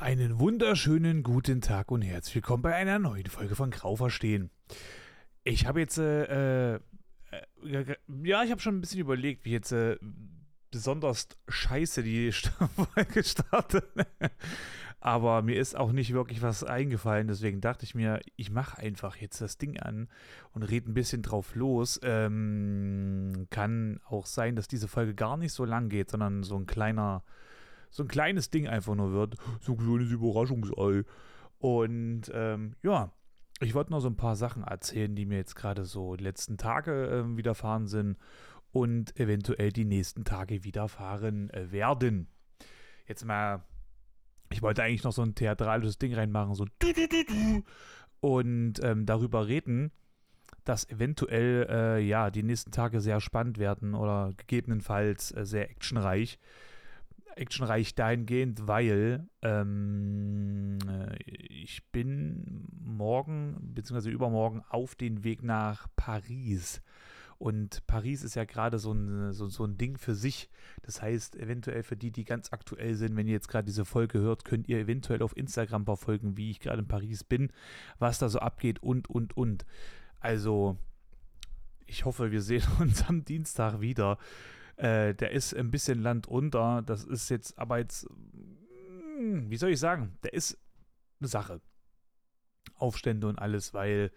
Einen wunderschönen guten Tag und herzlich willkommen bei einer neuen Folge von Grau verstehen. Ich habe jetzt, äh, äh, ja, ich habe schon ein bisschen überlegt, wie jetzt äh, besonders scheiße die Folge startet. Aber mir ist auch nicht wirklich was eingefallen, deswegen dachte ich mir, ich mache einfach jetzt das Ding an und rede ein bisschen drauf los. Ähm, kann auch sein, dass diese Folge gar nicht so lang geht, sondern so ein kleiner so ein kleines Ding einfach nur wird. So ein kleines Überraschungsei. Und ähm, ja, ich wollte noch so ein paar Sachen erzählen, die mir jetzt gerade so die letzten Tage äh, widerfahren sind und eventuell die nächsten Tage widerfahren äh, werden. Jetzt mal, ich wollte eigentlich noch so ein theatralisches Ding reinmachen, so und ähm, darüber reden, dass eventuell äh, ja die nächsten Tage sehr spannend werden oder gegebenenfalls äh, sehr actionreich actionreich dahingehend, weil ähm, äh, ich bin morgen bzw. übermorgen auf den Weg nach Paris. Und Paris ist ja gerade so ein, so, so ein Ding für sich. Das heißt, eventuell für die, die ganz aktuell sind, wenn ihr jetzt gerade diese Folge hört, könnt ihr eventuell auf Instagram verfolgen, wie ich gerade in Paris bin, was da so abgeht und, und, und. Also, ich hoffe, wir sehen uns am Dienstag wieder. Äh, der ist ein bisschen Land unter. Das ist jetzt aber jetzt, hm, wie soll ich sagen, der ist eine Sache. Aufstände und alles, weil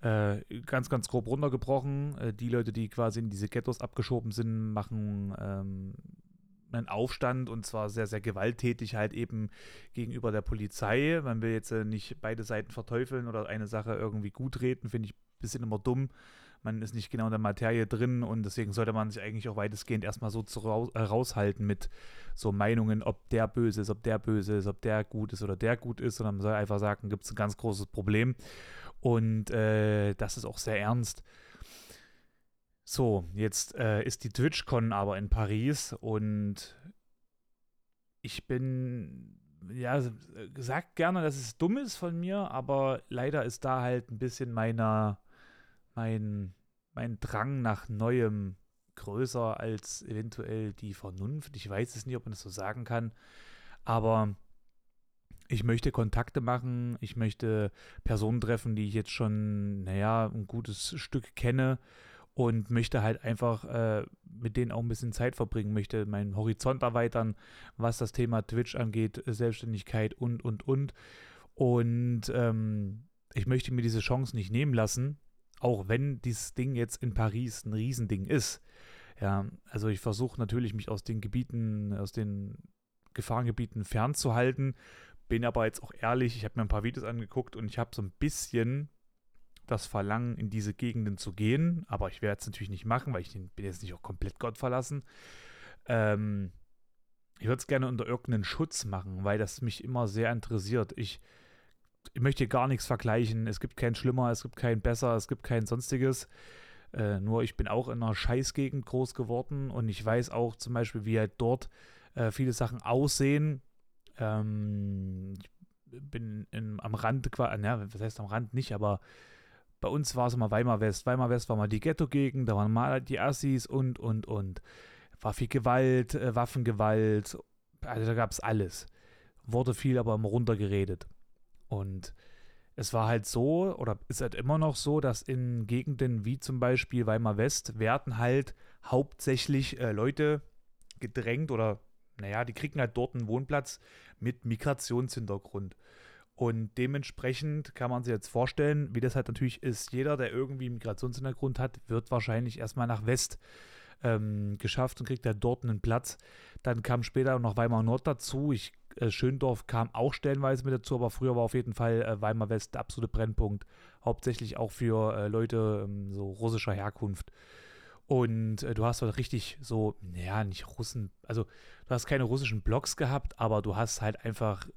äh, ganz, ganz grob runtergebrochen. Äh, die Leute, die quasi in diese Ghettos abgeschoben sind, machen ähm, einen Aufstand und zwar sehr, sehr gewalttätig halt eben gegenüber der Polizei. Man will jetzt äh, nicht beide Seiten verteufeln oder eine Sache irgendwie gut reden, finde ich ein bisschen immer dumm man ist nicht genau in der Materie drin und deswegen sollte man sich eigentlich auch weitestgehend erstmal so zu, äh, raushalten mit so Meinungen, ob der böse ist, ob der böse ist, ob der gut ist oder der gut ist, sondern man soll einfach sagen, gibt es ein ganz großes Problem und äh, das ist auch sehr ernst. So, jetzt äh, ist die TwitchCon aber in Paris und ich bin, ja, sagt gerne, dass es dumm ist von mir, aber leider ist da halt ein bisschen meiner, mein, mein Drang nach Neuem größer als eventuell die Vernunft. Ich weiß es nicht, ob man das so sagen kann, aber ich möchte Kontakte machen, ich möchte Personen treffen, die ich jetzt schon, naja, ein gutes Stück kenne und möchte halt einfach äh, mit denen auch ein bisschen Zeit verbringen, möchte meinen Horizont erweitern, was das Thema Twitch angeht, Selbstständigkeit und, und, und. Und ähm, ich möchte mir diese Chance nicht nehmen lassen, auch wenn dieses Ding jetzt in Paris ein Riesending ist. Ja, also ich versuche natürlich, mich aus den Gebieten, aus den Gefahrengebieten fernzuhalten. Bin aber jetzt auch ehrlich, ich habe mir ein paar Videos angeguckt und ich habe so ein bisschen das Verlangen, in diese Gegenden zu gehen. Aber ich werde es natürlich nicht machen, weil ich bin jetzt nicht auch komplett Gott verlassen. Ähm, ich würde es gerne unter irgendeinen Schutz machen, weil das mich immer sehr interessiert. Ich ich möchte hier gar nichts vergleichen. Es gibt kein Schlimmer, es gibt kein Besser, es gibt kein Sonstiges. Äh, nur ich bin auch in einer Scheißgegend groß geworden und ich weiß auch zum Beispiel, wie halt dort äh, viele Sachen aussehen. Ähm, ich bin in, am Rand, ja, was heißt am Rand nicht, aber bei uns war es immer Weimar West. Weimar West war mal die Ghetto-Gegend, da waren mal die Assis und, und, und. War viel Gewalt, äh, Waffengewalt, also da gab es alles. Wurde viel aber immer runtergeredet. Und es war halt so, oder ist halt immer noch so, dass in Gegenden wie zum Beispiel Weimar West werden halt hauptsächlich äh, Leute gedrängt oder, naja, die kriegen halt dort einen Wohnplatz mit Migrationshintergrund. Und dementsprechend kann man sich jetzt vorstellen, wie das halt natürlich ist. Jeder, der irgendwie Migrationshintergrund hat, wird wahrscheinlich erstmal nach West ähm, geschafft und kriegt halt dort einen Platz. Dann kam später noch Weimar Nord dazu. Ich äh, Schöndorf kam auch stellenweise mit dazu, aber früher war auf jeden Fall äh, Weimar West der absolute Brennpunkt. Hauptsächlich auch für äh, Leute ähm, so russischer Herkunft. Und du hast halt richtig so, naja, nicht Russen, also du hast keine russischen Blogs gehabt, aber du hast halt einfach,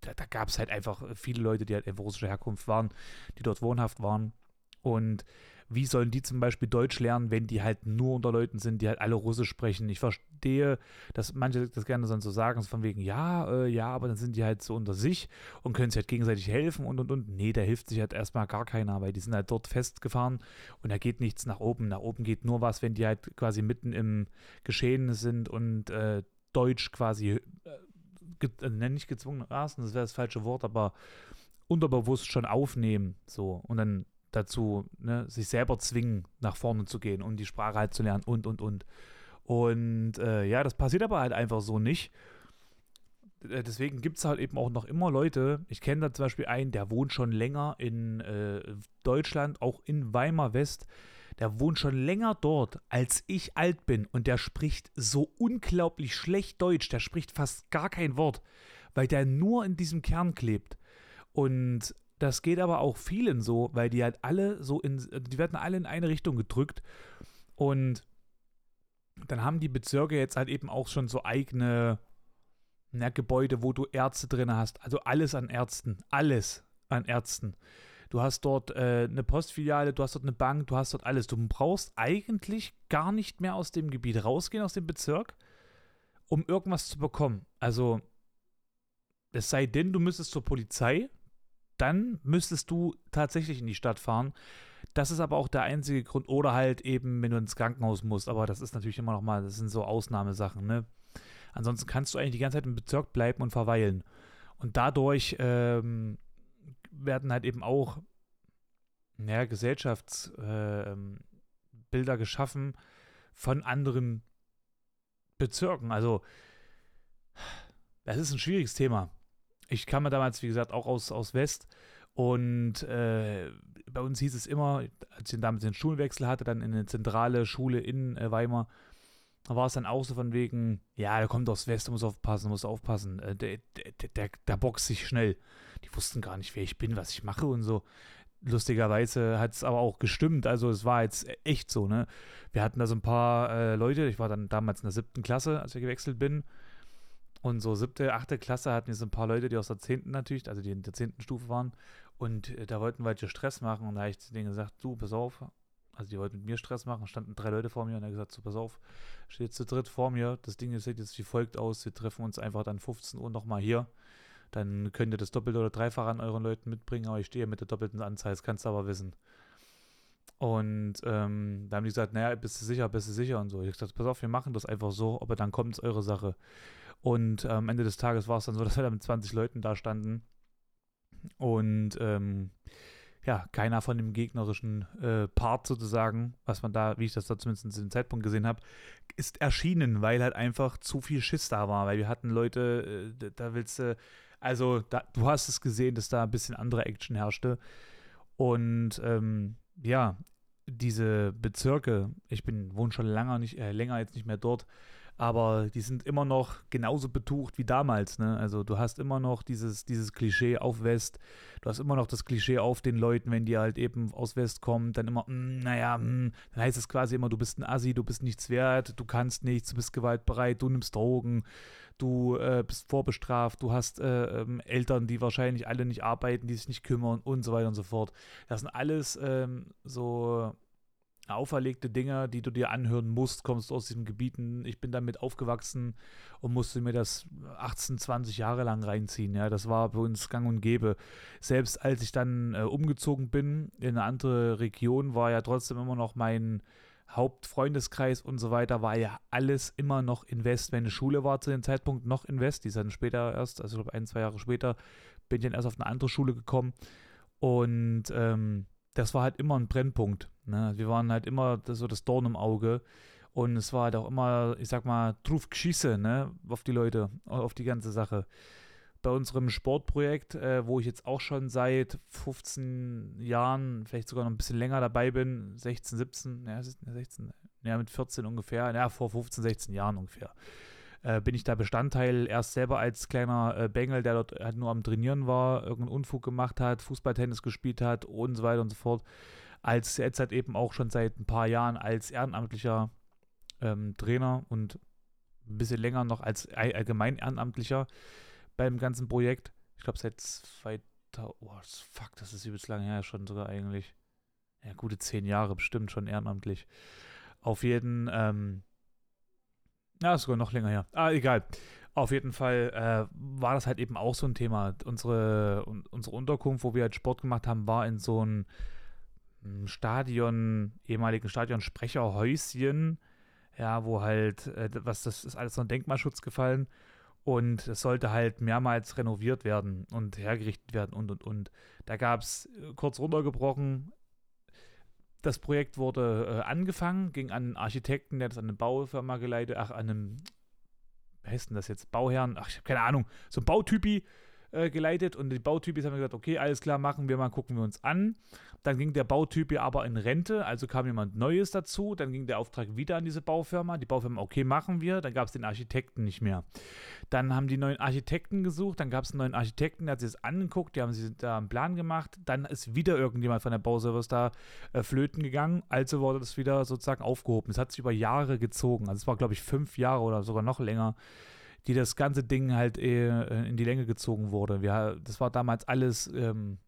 da, da gab es halt einfach viele Leute, die halt einfach russischer Herkunft waren, die dort wohnhaft waren. Und wie sollen die zum Beispiel Deutsch lernen, wenn die halt nur unter Leuten sind, die halt alle Russisch sprechen? Ich verstehe, dass manche das gerne so sagen, von wegen, ja, äh, ja, aber dann sind die halt so unter sich und können sich halt gegenseitig helfen und und und. Nee, da hilft sich halt erstmal gar keiner, weil die sind halt dort festgefahren und da geht nichts nach oben. Nach oben geht nur was, wenn die halt quasi mitten im Geschehen sind und äh, Deutsch quasi äh, ge äh, nicht gezwungenermaßen, das wäre das falsche Wort, aber unterbewusst schon aufnehmen, so und dann dazu ne, sich selber zwingen, nach vorne zu gehen und die Sprache halt zu lernen und und und. Und äh, ja, das passiert aber halt einfach so nicht. Äh, deswegen gibt es halt eben auch noch immer Leute. Ich kenne da zum Beispiel einen, der wohnt schon länger in äh, Deutschland, auch in Weimar West. Der wohnt schon länger dort, als ich alt bin. Und der spricht so unglaublich schlecht Deutsch. Der spricht fast gar kein Wort, weil der nur in diesem Kern klebt. Und das geht aber auch vielen so, weil die halt alle so in, die werden alle in eine Richtung gedrückt. Und dann haben die Bezirke jetzt halt eben auch schon so eigene na, Gebäude, wo du Ärzte drin hast. Also alles an Ärzten. Alles an Ärzten. Du hast dort äh, eine Postfiliale, du hast dort eine Bank, du hast dort alles. Du brauchst eigentlich gar nicht mehr aus dem Gebiet rausgehen, aus dem Bezirk, um irgendwas zu bekommen. Also, es sei denn, du müsstest zur Polizei, dann müsstest du tatsächlich in die Stadt fahren. Das ist aber auch der einzige Grund. Oder halt eben, wenn du ins Krankenhaus musst. Aber das ist natürlich immer noch mal, das sind so Ausnahmesachen, ne? Ansonsten kannst du eigentlich die ganze Zeit im Bezirk bleiben und verweilen. Und dadurch ähm, werden halt eben auch ja, Gesellschaftsbilder äh, geschaffen von anderen Bezirken. Also, das ist ein schwieriges Thema. Ich kam mir damals, wie gesagt, auch aus, aus West und äh, bei uns hieß es immer, als ich damals den Schulwechsel hatte, dann in eine zentrale Schule in äh, Weimar, da war es dann auch so von wegen, ja, der kommt aus West, muss aufpassen, muss aufpassen, äh, der, der, der, der boxt sich schnell. Die wussten gar nicht, wer ich bin, was ich mache und so. Lustigerweise hat es aber auch gestimmt, also es war jetzt echt so, ne? Wir hatten da so ein paar äh, Leute, ich war dann damals in der siebten Klasse, als ich gewechselt bin. Und so siebte, achte Klasse hatten so ein paar Leute, die aus der zehnten natürlich, also die in der zehnten Stufe waren. Und äh, da wollten wir halt Stress machen. Und da habe ich zu denen gesagt, du, pass auf, also die wollten mit mir Stress machen, standen drei Leute vor mir. Und er hat gesagt, so pass auf, steht zu dritt vor mir, das Ding sieht jetzt wie folgt aus, wir treffen uns einfach dann 15 Uhr nochmal hier, dann könnt ihr das Doppelte oder Dreifache an euren Leuten mitbringen, aber ich stehe mit der doppelten Anzahl, das kannst du aber wissen. Und ähm, da haben die gesagt, naja, bist du sicher, bist du sicher und so. Ich habe gesagt, pass auf, wir machen das einfach so, aber dann kommt es eure Sache. Und äh, am Ende des Tages war es dann so, dass wir da mit 20 Leuten da standen und ähm, ja, keiner von dem gegnerischen äh, Part sozusagen, was man da, wie ich das da zumindest zu dem Zeitpunkt gesehen habe, ist erschienen, weil halt einfach zu viel Schiss da war, weil wir hatten Leute, äh, da willst du, also da, du hast es gesehen, dass da ein bisschen andere Action herrschte und ähm, ja, diese Bezirke, ich bin, wohne schon länger, nicht, äh, länger jetzt nicht mehr dort, aber die sind immer noch genauso betucht wie damals. Ne? Also du hast immer noch dieses, dieses Klischee auf West, du hast immer noch das Klischee auf den Leuten, wenn die halt eben aus West kommen, dann immer, mm, naja, mm, dann heißt es quasi immer, du bist ein Assi, du bist nichts wert, du kannst nichts, du bist gewaltbereit, du nimmst Drogen, du äh, bist vorbestraft, du hast äh, ähm, Eltern, die wahrscheinlich alle nicht arbeiten, die sich nicht kümmern und so weiter und so fort. Das sind alles ähm, so auferlegte Dinge, die du dir anhören musst, kommst aus diesen Gebieten. Ich bin damit aufgewachsen und musste mir das 18, 20 Jahre lang reinziehen. Ja, das war bei uns gang und gäbe. Selbst als ich dann äh, umgezogen bin in eine andere Region, war ja trotzdem immer noch mein Hauptfreundeskreis und so weiter, war ja alles immer noch in West. Meine Schule war zu dem Zeitpunkt noch in West, die ist dann später erst, also ich glaube ein, zwei Jahre später, bin ich dann erst auf eine andere Schule gekommen. Und ähm, das war halt immer ein Brennpunkt. Ne? Wir waren halt immer so das Dorn im Auge. Und es war halt auch immer, ich sag mal, drauf geschieße, ne, auf die Leute, auf die ganze Sache. Bei unserem Sportprojekt, äh, wo ich jetzt auch schon seit 15 Jahren, vielleicht sogar noch ein bisschen länger dabei bin, 16, 17, ja, 16, ja, mit 14 ungefähr, ja, vor 15, 16 Jahren ungefähr, äh, bin ich da Bestandteil. Erst selber als kleiner äh, Bengel, der dort halt nur am Trainieren war, irgendeinen Unfug gemacht hat, Fußballtennis gespielt hat und so weiter und so fort. Als jetzt halt eben auch schon seit ein paar Jahren als ehrenamtlicher ähm, Trainer und ein bisschen länger noch als allgemein Ehrenamtlicher beim ganzen Projekt. Ich glaube seit 2000, oh, fuck, das ist übelst lange her schon sogar eigentlich. Ja, gute zehn Jahre bestimmt schon ehrenamtlich. Auf jeden, ähm, ja, sogar noch länger her. Ah, egal. Auf jeden Fall äh, war das halt eben auch so ein Thema. Unsere, un, unsere Unterkunft, wo wir halt Sport gemacht haben, war in so einem Stadion, ehemaligen Stadionsprecherhäuschen, ja, wo halt, äh, was das ist alles so ein Denkmalschutz gefallen. Und es sollte halt mehrmals renoviert werden und hergerichtet werden und und und. Da gab es äh, kurz runtergebrochen. Das Projekt wurde äh, angefangen, ging an einen Architekten, der das an eine Baufirma geleitet, ach, an einem, wie heißt denn das jetzt? Bauherrn, ach, ich habe keine Ahnung, so ein Bautypi äh, geleitet und die Bautypis haben gesagt, okay, alles klar, machen wir mal, gucken wir uns an. Dann ging der Bautyp aber in Rente, also kam jemand Neues dazu. Dann ging der Auftrag wieder an diese Baufirma. Die Baufirma, okay, machen wir. Dann gab es den Architekten nicht mehr. Dann haben die neuen Architekten gesucht. Dann gab es einen neuen Architekten, der hat sich das angeguckt. Die haben sich da einen Plan gemacht. Dann ist wieder irgendjemand von der Bauservice da äh, flöten gegangen. Also wurde das wieder sozusagen aufgehoben. Es hat sich über Jahre gezogen. Also es war, glaube ich, fünf Jahre oder sogar noch länger die das ganze Ding halt äh, in die Länge gezogen wurde. Wir, das war damals alles ähm,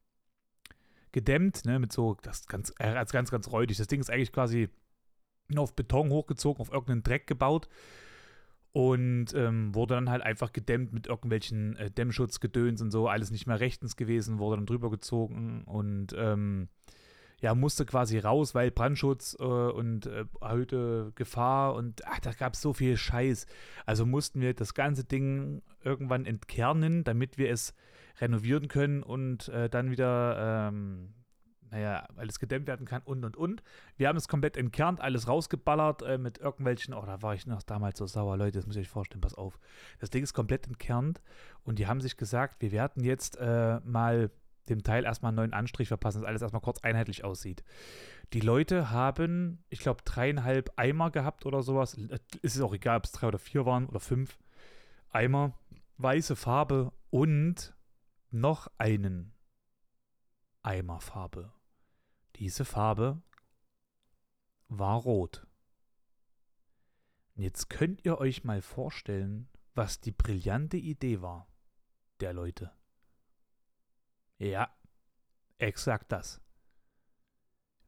gedämmt, ne, mit so, das ganz, äh, als ganz, ganz räudig. Das Ding ist eigentlich quasi auf Beton hochgezogen, auf irgendeinen Dreck gebaut und ähm, wurde dann halt einfach gedämmt mit irgendwelchen äh, Dämmschutzgedöns und so, alles nicht mehr rechtens gewesen, wurde dann drüber gezogen und ähm, ja, musste quasi raus, weil Brandschutz äh, und äh, erhöhte Gefahr und ach, da gab es so viel Scheiß. Also mussten wir das ganze Ding irgendwann entkernen, damit wir es renovieren können und äh, dann wieder, ähm, naja, alles gedämmt werden kann und und und. Wir haben es komplett entkernt, alles rausgeballert äh, mit irgendwelchen, oh, da war ich noch damals so sauer, Leute, das muss ich euch vorstellen, pass auf. Das Ding ist komplett entkernt und die haben sich gesagt, wir werden jetzt äh, mal dem Teil erstmal einen neuen Anstrich verpassen, dass alles erstmal kurz einheitlich aussieht. Die Leute haben, ich glaube, dreieinhalb Eimer gehabt oder sowas. Ist es auch egal, ob es drei oder vier waren oder fünf Eimer. Weiße Farbe und noch einen Eimer Farbe. Diese Farbe war rot. Und jetzt könnt ihr euch mal vorstellen, was die brillante Idee war der Leute. Ja, exakt das.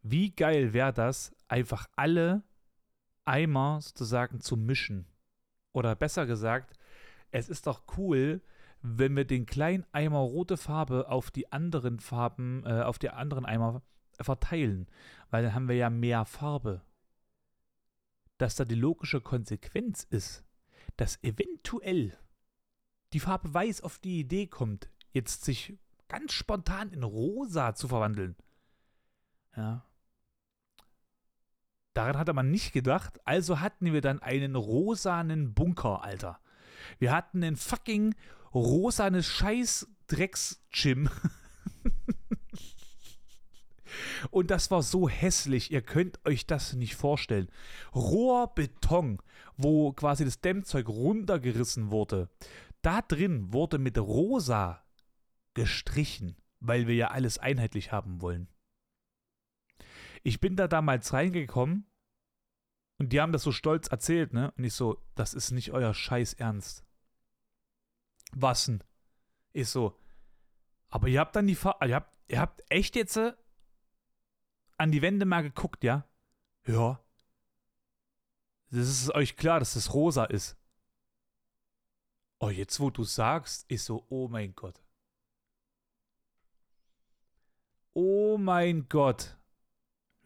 Wie geil wäre das, einfach alle Eimer sozusagen zu mischen? Oder besser gesagt, es ist doch cool, wenn wir den kleinen Eimer rote Farbe auf die anderen Farben, äh, auf die anderen Eimer verteilen, weil dann haben wir ja mehr Farbe. Dass da die logische Konsequenz ist, dass eventuell die Farbe Weiß auf die Idee kommt, jetzt sich ganz spontan in rosa zu verwandeln. Ja. Daran hatte man nicht gedacht, also hatten wir dann einen rosanen Bunker, Alter. Wir hatten einen fucking rosanes Scheiß-Drecks-Gym. Und das war so hässlich, ihr könnt euch das nicht vorstellen. Roher Beton, wo quasi das Dämmzeug runtergerissen wurde. Da drin wurde mit rosa gestrichen, weil wir ja alles einheitlich haben wollen. Ich bin da damals reingekommen und die haben das so stolz erzählt, ne? Und ich so, das ist nicht euer Scheiß Ernst. Was denn? Ist so. Aber ihr habt dann die Farbe, ihr habt, ihr habt echt jetzt äh, an die Wände mal geguckt, ja? Ja. Das ist euch klar, dass das rosa ist. Oh, jetzt wo du sagst, ist so, oh mein Gott. Oh mein Gott.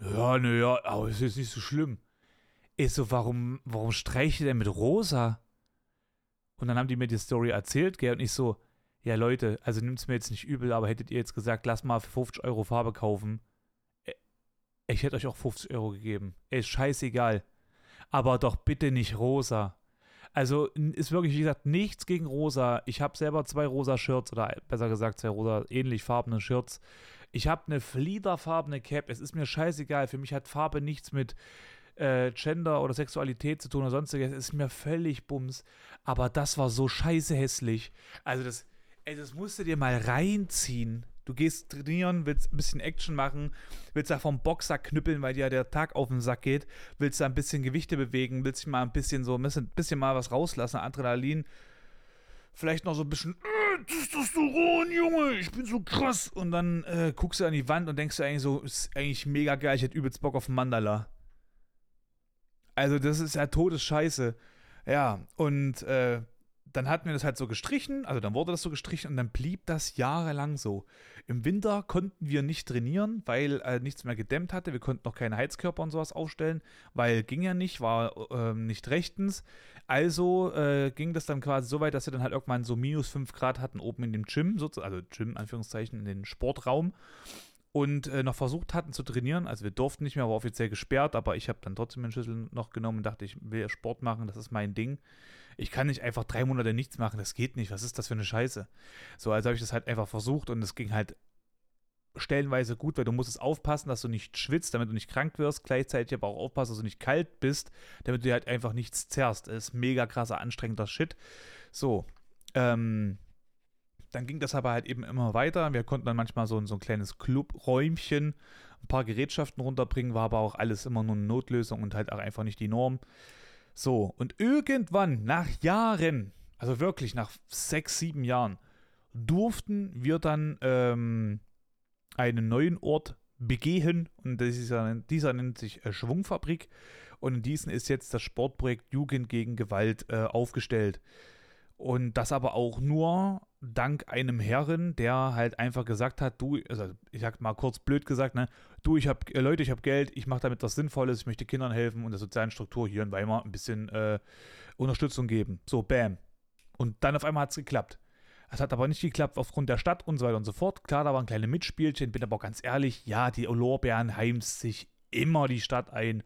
Ja, naja, aber es ist nicht so schlimm. Ist so, warum, warum streicht ihr denn mit rosa? Und dann haben die mir die Story erzählt, gell, und ich so, ja Leute, also nimmt es mir jetzt nicht übel, aber hättet ihr jetzt gesagt, lass mal für 50 Euro Farbe kaufen, äh, ich hätte euch auch 50 Euro gegeben. Ey, scheißegal. Aber doch bitte nicht rosa. Also ist wirklich, wie gesagt, nichts gegen rosa. Ich habe selber zwei rosa Shirts oder besser gesagt zwei rosa ähnlich farbene Shirts. Ich habe eine fliederfarbene Cap. Es ist mir scheißegal. Für mich hat Farbe nichts mit äh, Gender oder Sexualität zu tun oder sonstiges. Es ist mir völlig bums. Aber das war so scheiße hässlich. Also das, ey, das musst du dir mal reinziehen. Du gehst trainieren, willst ein bisschen Action machen, willst da vom Boxer knüppeln, weil dir der Tag auf den Sack geht, willst da ein bisschen Gewichte bewegen, willst dich mal ein bisschen so ein bisschen, bisschen mal was rauslassen, Adrenalin. Vielleicht noch so ein bisschen Testosteron, Junge, ich bin so krass. Und dann äh, guckst du an die Wand und denkst du eigentlich so, ist eigentlich mega geil, ich hätte übelst Bock auf Mandala. Also das ist ja Todesscheiße. Ja, und äh, dann hatten wir das halt so gestrichen, also dann wurde das so gestrichen und dann blieb das jahrelang so. Im Winter konnten wir nicht trainieren, weil äh, nichts mehr gedämmt hatte. Wir konnten noch keine Heizkörper und sowas aufstellen, weil ging ja nicht, war äh, nicht rechtens. Also äh, ging das dann quasi so weit, dass wir dann halt irgendwann so minus 5 Grad hatten oben in dem Gym, also Gym, Anführungszeichen, in den Sportraum und äh, noch versucht hatten zu trainieren. Also wir durften nicht mehr, war offiziell gesperrt, aber ich habe dann trotzdem den Schlüssel noch genommen und dachte, ich will Sport machen, das ist mein Ding. Ich kann nicht einfach drei Monate nichts machen, das geht nicht. Was ist das für eine Scheiße? So, also habe ich das halt einfach versucht und es ging halt stellenweise gut, weil du musst aufpassen, dass du nicht schwitzt, damit du nicht krank wirst, gleichzeitig aber auch aufpassen, dass du nicht kalt bist, damit du halt einfach nichts zerrst. Das ist mega krasser, anstrengender Shit. So, ähm, dann ging das aber halt eben immer weiter. Wir konnten dann manchmal so, so ein kleines Clubräumchen, ein paar Gerätschaften runterbringen, war aber auch alles immer nur eine Notlösung und halt auch einfach nicht die Norm. So, und irgendwann, nach Jahren, also wirklich nach sechs, sieben Jahren, durften wir dann ähm, einen neuen Ort begehen und dieser, dieser nennt sich äh, Schwungfabrik und in diesem ist jetzt das Sportprojekt Jugend gegen Gewalt äh, aufgestellt. Und das aber auch nur dank einem Herren, der halt einfach gesagt hat, du, also ich sag mal kurz blöd gesagt, ne, du, ich habe äh, Leute, ich habe Geld, ich mache damit was Sinnvolles, ich möchte Kindern helfen und der sozialen Struktur hier in Weimar ein bisschen äh, Unterstützung geben. So, bam. Und dann auf einmal hat es geklappt. Es hat aber nicht geklappt aufgrund der Stadt und so weiter und so fort. Klar, da waren kleine Mitspielchen, bin aber auch ganz ehrlich, ja, die Lorbeeren heimst sich immer die Stadt ein,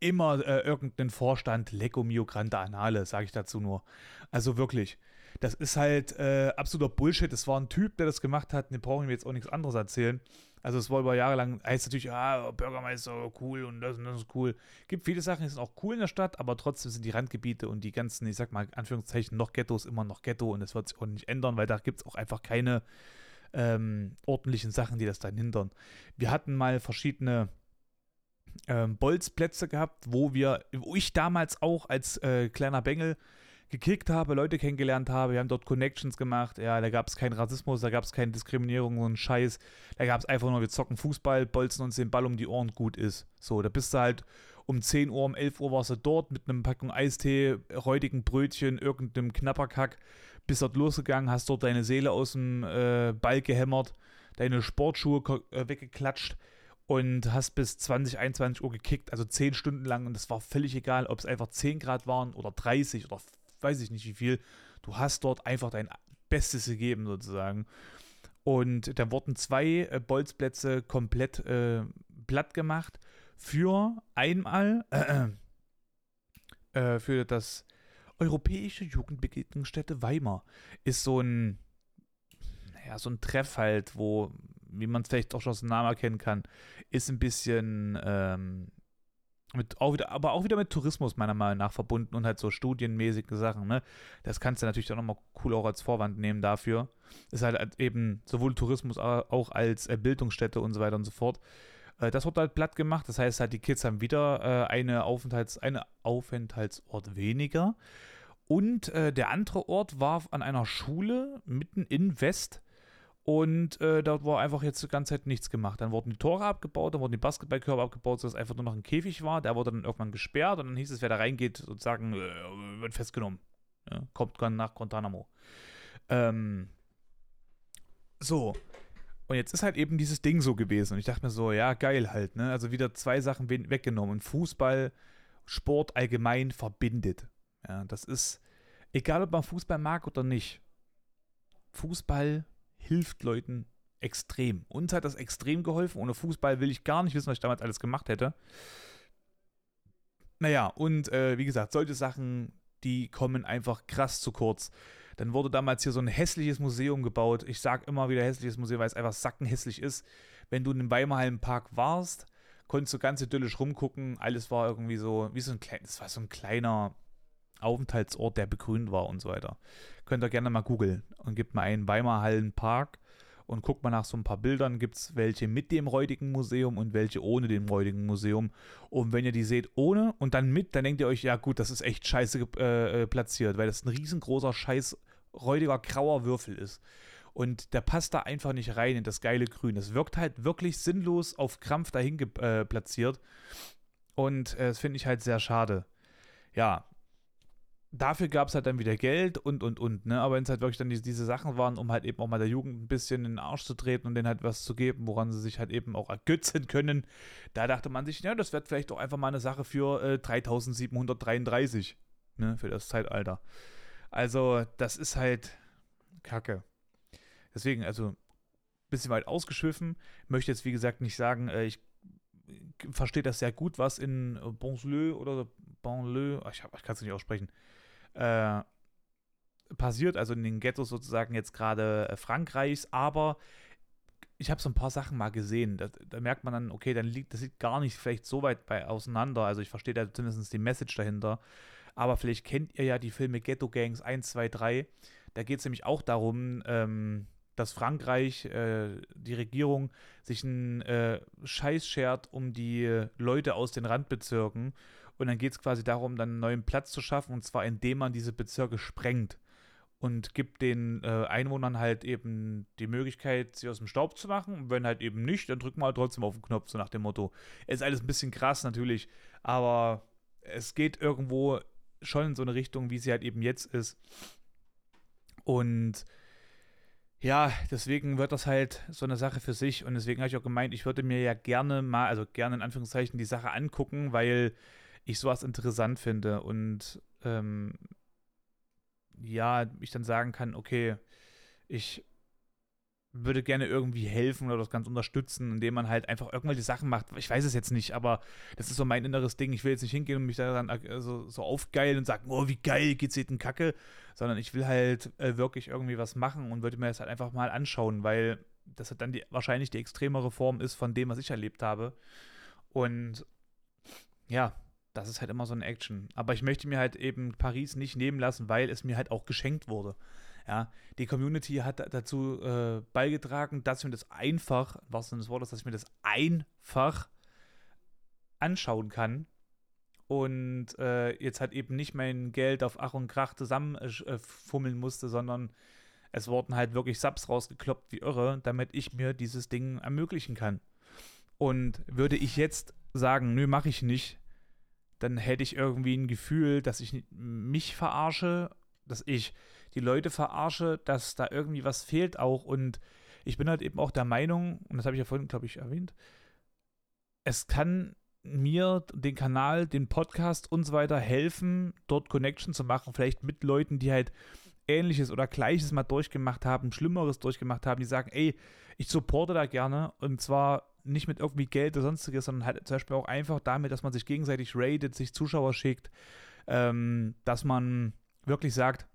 immer äh, irgendein Vorstand, Lecco Mio Grande Anale, sage ich dazu nur. Also wirklich, das ist halt äh, absoluter Bullshit. Es war ein Typ, der das gemacht hat, den brauchen wir jetzt auch nichts anderes erzählen. Also es war über Jahre lang, heißt natürlich, ah, Bürgermeister, cool und das und das ist cool. Gibt viele Sachen, die sind auch cool in der Stadt, aber trotzdem sind die Randgebiete und die ganzen, ich sag mal, Anführungszeichen, noch Ghettos immer noch Ghetto und das wird sich auch nicht ändern, weil da gibt es auch einfach keine ähm, ordentlichen Sachen, die das dann hindern. Wir hatten mal verschiedene ähm, Bolzplätze gehabt, wo wir, wo ich damals auch als äh, kleiner Bengel gekickt habe, Leute kennengelernt habe, wir haben dort Connections gemacht, ja, da gab es keinen Rassismus, da gab es keine Diskriminierung, einen Scheiß, da gab es einfach nur, wir zocken Fußball, bolzen uns den Ball um die Ohren, gut ist. So, da bist du halt um 10 Uhr, um 11 Uhr warst du dort mit einem Packung Eistee, räudigen Brötchen, irgendeinem Knapperkack, bist dort losgegangen, hast dort deine Seele aus dem äh, Ball gehämmert, deine Sportschuhe äh, weggeklatscht, und hast bis 20, 21 Uhr gekickt, also 10 Stunden lang und es war völlig egal, ob es einfach 10 Grad waren oder 30 oder weiß ich nicht wie viel. Du hast dort einfach dein Bestes gegeben sozusagen. Und da wurden zwei äh, Bolzplätze komplett äh, platt gemacht für einmal äh, für das Europäische Jugendbegegnungsstätte Weimar. Ist so ein, naja, so ein Treff halt, wo wie man es vielleicht auch schon aus dem Namen erkennen kann, ist ein bisschen ähm, mit auch wieder, aber auch wieder mit Tourismus meiner Meinung nach verbunden und halt so studienmäßige Sachen, ne? Das kannst du natürlich auch nochmal cool auch als Vorwand nehmen dafür. Ist halt eben sowohl Tourismus auch als äh, Bildungsstätte und so weiter und so fort. Äh, das wird halt platt gemacht, das heißt halt, die Kids haben wieder äh, eine Aufenthalts-, eine Aufenthaltsort weniger. Und der andere Ort war an einer Schule mitten in West und äh, dort war einfach jetzt die ganze Zeit nichts gemacht. Dann wurden die Tore abgebaut, dann wurden die Basketballkörper abgebaut, sodass einfach nur noch ein Käfig war. Der wurde dann irgendwann gesperrt und dann hieß es, wer da reingeht, sozusagen, äh, wird festgenommen. Ja, kommt nach Guantanamo. Ähm, so. Und jetzt ist halt eben dieses Ding so gewesen. Und ich dachte mir so, ja, geil halt, ne? Also wieder zwei Sachen weggenommen. Fußball, Sport allgemein verbindet. Ja, das ist, egal ob man Fußball mag oder nicht. Fußball hilft Leuten extrem. Uns hat das extrem geholfen. Ohne Fußball will ich gar nicht wissen, was ich damals alles gemacht hätte. Naja, und äh, wie gesagt, solche Sachen, die kommen einfach krass zu kurz. Dann wurde damals hier so ein hässliches Museum gebaut. Ich sage immer wieder hässliches Museum, weil es einfach sackenhässlich ist. Wenn du in dem Weimarhallenpark warst, konntest du ganz idyllisch rumgucken. Alles war irgendwie so, wie so ein das war so ein kleiner Aufenthaltsort, der begrünt war und so weiter. Könnt ihr gerne mal googeln und gebt mal einen Weimar Hallenpark und guckt mal nach so ein paar Bildern. Gibt es welche mit dem Räudigen Museum und welche ohne dem Räudigen Museum. Und wenn ihr die seht ohne und dann mit, dann denkt ihr euch, ja gut, das ist echt scheiße äh, äh, platziert, weil das ein riesengroßer, scheiß räudiger, grauer Würfel ist. Und der passt da einfach nicht rein in das geile Grün. Das wirkt halt wirklich sinnlos auf Krampf dahin äh, platziert. Und äh, das finde ich halt sehr schade. Ja, dafür gab es halt dann wieder Geld und, und, und, ne? Aber wenn es halt wirklich dann die, diese Sachen waren, um halt eben auch mal der Jugend ein bisschen in den Arsch zu treten und denen halt was zu geben, woran sie sich halt eben auch ergötzen können, da dachte man sich, ja, das wird vielleicht doch einfach mal eine Sache für äh, 3733, ne? Für das Zeitalter. Also, das ist halt Kacke. Deswegen, also, bisschen weit ausgeschwiffen. Möchte jetzt, wie gesagt, nicht sagen, äh, ich verstehe das sehr gut, was in Bonsleu oder Bonleu, ich, ich kann es nicht aussprechen, äh, passiert, also in den Ghettos sozusagen jetzt gerade äh, Frankreichs, aber ich habe so ein paar Sachen mal gesehen. Da, da, merkt man dann, okay, dann liegt das liegt gar nicht vielleicht so weit bei auseinander. Also ich verstehe da zumindest die Message dahinter. Aber vielleicht kennt ihr ja die Filme Ghetto Gangs 1, 2, 3. Da geht es nämlich auch darum, ähm, dass Frankreich, äh, die Regierung, sich einen äh, Scheiß schert um die Leute aus den Randbezirken und dann geht es quasi darum, dann einen neuen Platz zu schaffen, und zwar indem man diese Bezirke sprengt und gibt den äh, Einwohnern halt eben die Möglichkeit, sie aus dem Staub zu machen. Und wenn halt eben nicht, dann drücken wir halt trotzdem auf den Knopf, so nach dem Motto. Ist alles ein bisschen krass natürlich, aber es geht irgendwo schon in so eine Richtung, wie sie halt eben jetzt ist. Und ja, deswegen wird das halt so eine Sache für sich. Und deswegen habe ich auch gemeint, ich würde mir ja gerne mal, also gerne in Anführungszeichen, die Sache angucken, weil ich sowas interessant finde und ähm, ja, ich dann sagen kann, okay, ich würde gerne irgendwie helfen oder das Ganze unterstützen, indem man halt einfach irgendwelche Sachen macht. Ich weiß es jetzt nicht, aber das ist so mein inneres Ding. Ich will jetzt nicht hingehen und mich daran also, so aufgeilen und sagen, oh, wie geil geht's in Kacke, sondern ich will halt äh, wirklich irgendwie was machen und würde mir das halt einfach mal anschauen, weil das halt dann die, wahrscheinlich die extremere Form ist von dem, was ich erlebt habe. Und ja, das ist halt immer so eine Action. Aber ich möchte mir halt eben Paris nicht nehmen lassen, weil es mir halt auch geschenkt wurde. Ja, die Community hat dazu äh, beigetragen, dass ich mir das einfach, was denn das Wort ist, dass ich mir das einfach anschauen kann und äh, jetzt halt eben nicht mein Geld auf Ach und Krach zusammenfummeln äh, musste, sondern es wurden halt wirklich Subs rausgekloppt wie irre, damit ich mir dieses Ding ermöglichen kann. Und würde ich jetzt sagen, nö, mache ich nicht, dann hätte ich irgendwie ein Gefühl, dass ich mich verarsche, dass ich die Leute verarsche, dass da irgendwie was fehlt auch. Und ich bin halt eben auch der Meinung, und das habe ich ja vorhin, glaube ich, erwähnt, es kann mir, den Kanal, den Podcast und so weiter helfen, dort Connection zu machen, vielleicht mit Leuten, die halt Ähnliches oder Gleiches mal durchgemacht haben, Schlimmeres durchgemacht haben, die sagen, ey, ich supporte da gerne und zwar nicht mit irgendwie Geld oder sonstiges, sondern halt zum Beispiel auch einfach damit, dass man sich gegenseitig rated, sich Zuschauer schickt, ähm, dass man wirklich sagt,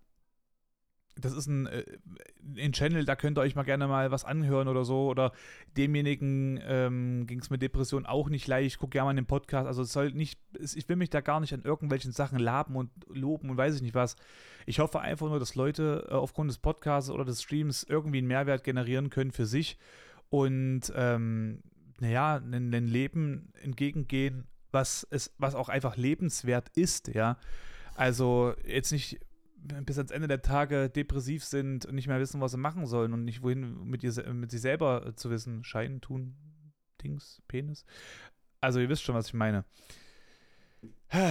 das ist ein, äh, ein Channel, da könnt ihr euch mal gerne mal was anhören oder so. Oder demjenigen ähm, ging es mit Depression auch nicht leicht. Ich gucke gerne mal in den Podcast. Also es soll nicht, ich will mich da gar nicht an irgendwelchen Sachen laben und loben und weiß ich nicht was. Ich hoffe einfach nur, dass Leute äh, aufgrund des Podcasts oder des Streams irgendwie einen Mehrwert generieren können für sich und ähm, naja, ein, ein Leben entgegengehen, was, es, was auch einfach lebenswert ist, ja. Also jetzt nicht bis ans Ende der Tage depressiv sind und nicht mehr wissen, was sie machen sollen und nicht wohin mit, ihr, mit sich selber zu wissen. Scheinen, tun, Dings, Penis. Also ihr wisst schon, was ich meine.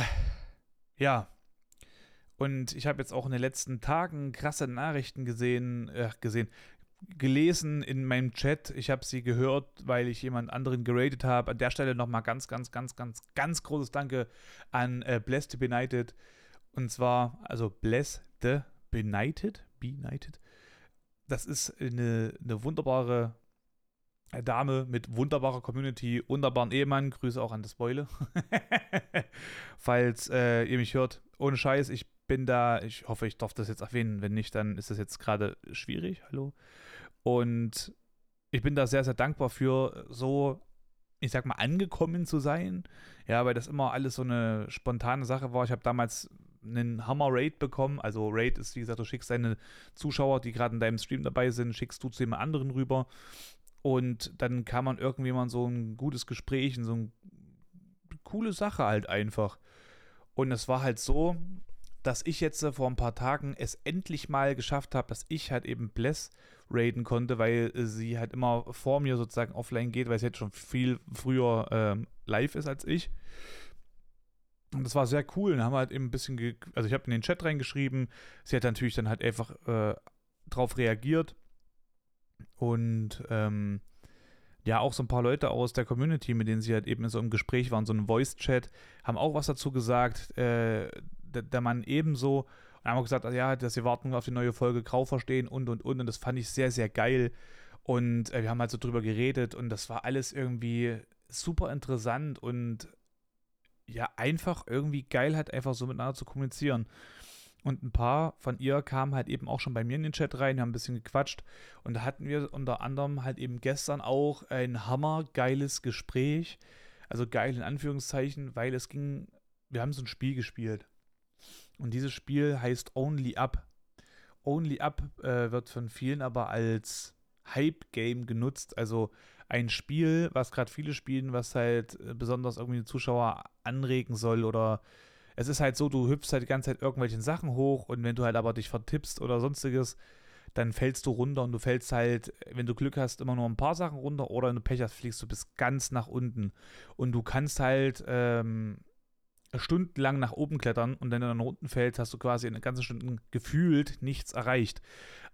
Ja. Und ich habe jetzt auch in den letzten Tagen krasse Nachrichten gesehen, äh, gesehen, gelesen in meinem Chat. Ich habe sie gehört, weil ich jemand anderen geratet habe. An der Stelle nochmal ganz, ganz, ganz, ganz, ganz großes Danke an äh, Blessed Benighted. Und zwar, also Bless the Benighted. Benighted. Das ist eine, eine wunderbare Dame mit wunderbarer Community, wunderbaren Ehemann. Grüße auch an das Beule. Falls äh, ihr mich hört, ohne Scheiß, ich bin da, ich hoffe, ich darf das jetzt erwähnen. Wenn nicht, dann ist das jetzt gerade schwierig. Hallo. Und ich bin da sehr, sehr dankbar für, so, ich sag mal, angekommen zu sein. Ja, weil das immer alles so eine spontane Sache war. Ich habe damals einen Hammer-Raid bekommen. Also Raid ist, wie gesagt, du schickst deine Zuschauer, die gerade in deinem Stream dabei sind, schickst du zu jemand anderen rüber. Und dann kann man irgendwie mal so ein gutes Gespräch, so eine coole Sache halt einfach. Und es war halt so, dass ich jetzt vor ein paar Tagen es endlich mal geschafft habe, dass ich halt eben Bless raiden konnte, weil sie halt immer vor mir sozusagen offline geht, weil sie jetzt schon viel früher ähm, live ist als ich. Und das war sehr cool. Und haben halt eben ein bisschen, also ich habe in den Chat reingeschrieben. Sie hat natürlich dann halt einfach äh, drauf reagiert. Und ähm, ja, auch so ein paar Leute aus der Community, mit denen sie halt eben so im Gespräch waren, so ein Voice-Chat, haben auch was dazu gesagt. Äh, der, der Mann ebenso. Und haben auch gesagt, ja, dass sie warten auf die neue Folge Grau verstehen und und und. Und das fand ich sehr, sehr geil. Und äh, wir haben halt so drüber geredet und das war alles irgendwie super interessant und ja, einfach irgendwie geil halt einfach so miteinander zu kommunizieren. Und ein paar von ihr kamen halt eben auch schon bei mir in den Chat rein, haben ein bisschen gequatscht. Und da hatten wir unter anderem halt eben gestern auch ein hammergeiles Gespräch. Also geil in Anführungszeichen, weil es ging, wir haben so ein Spiel gespielt. Und dieses Spiel heißt Only Up. Only Up äh, wird von vielen aber als Hype-Game genutzt. Also ein Spiel, was gerade viele spielen, was halt äh, besonders irgendwie den Zuschauer anregen soll oder es ist halt so, du hüpfst halt die ganze Zeit irgendwelchen Sachen hoch und wenn du halt aber dich vertippst oder sonstiges, dann fällst du runter und du fällst halt, wenn du Glück hast, immer nur ein paar Sachen runter oder wenn du Pech hast, fliegst du bis ganz nach unten. Und du kannst halt ähm, stundenlang nach oben klettern und dann nach unten fällst, hast du quasi in ganzen Stunden gefühlt nichts erreicht.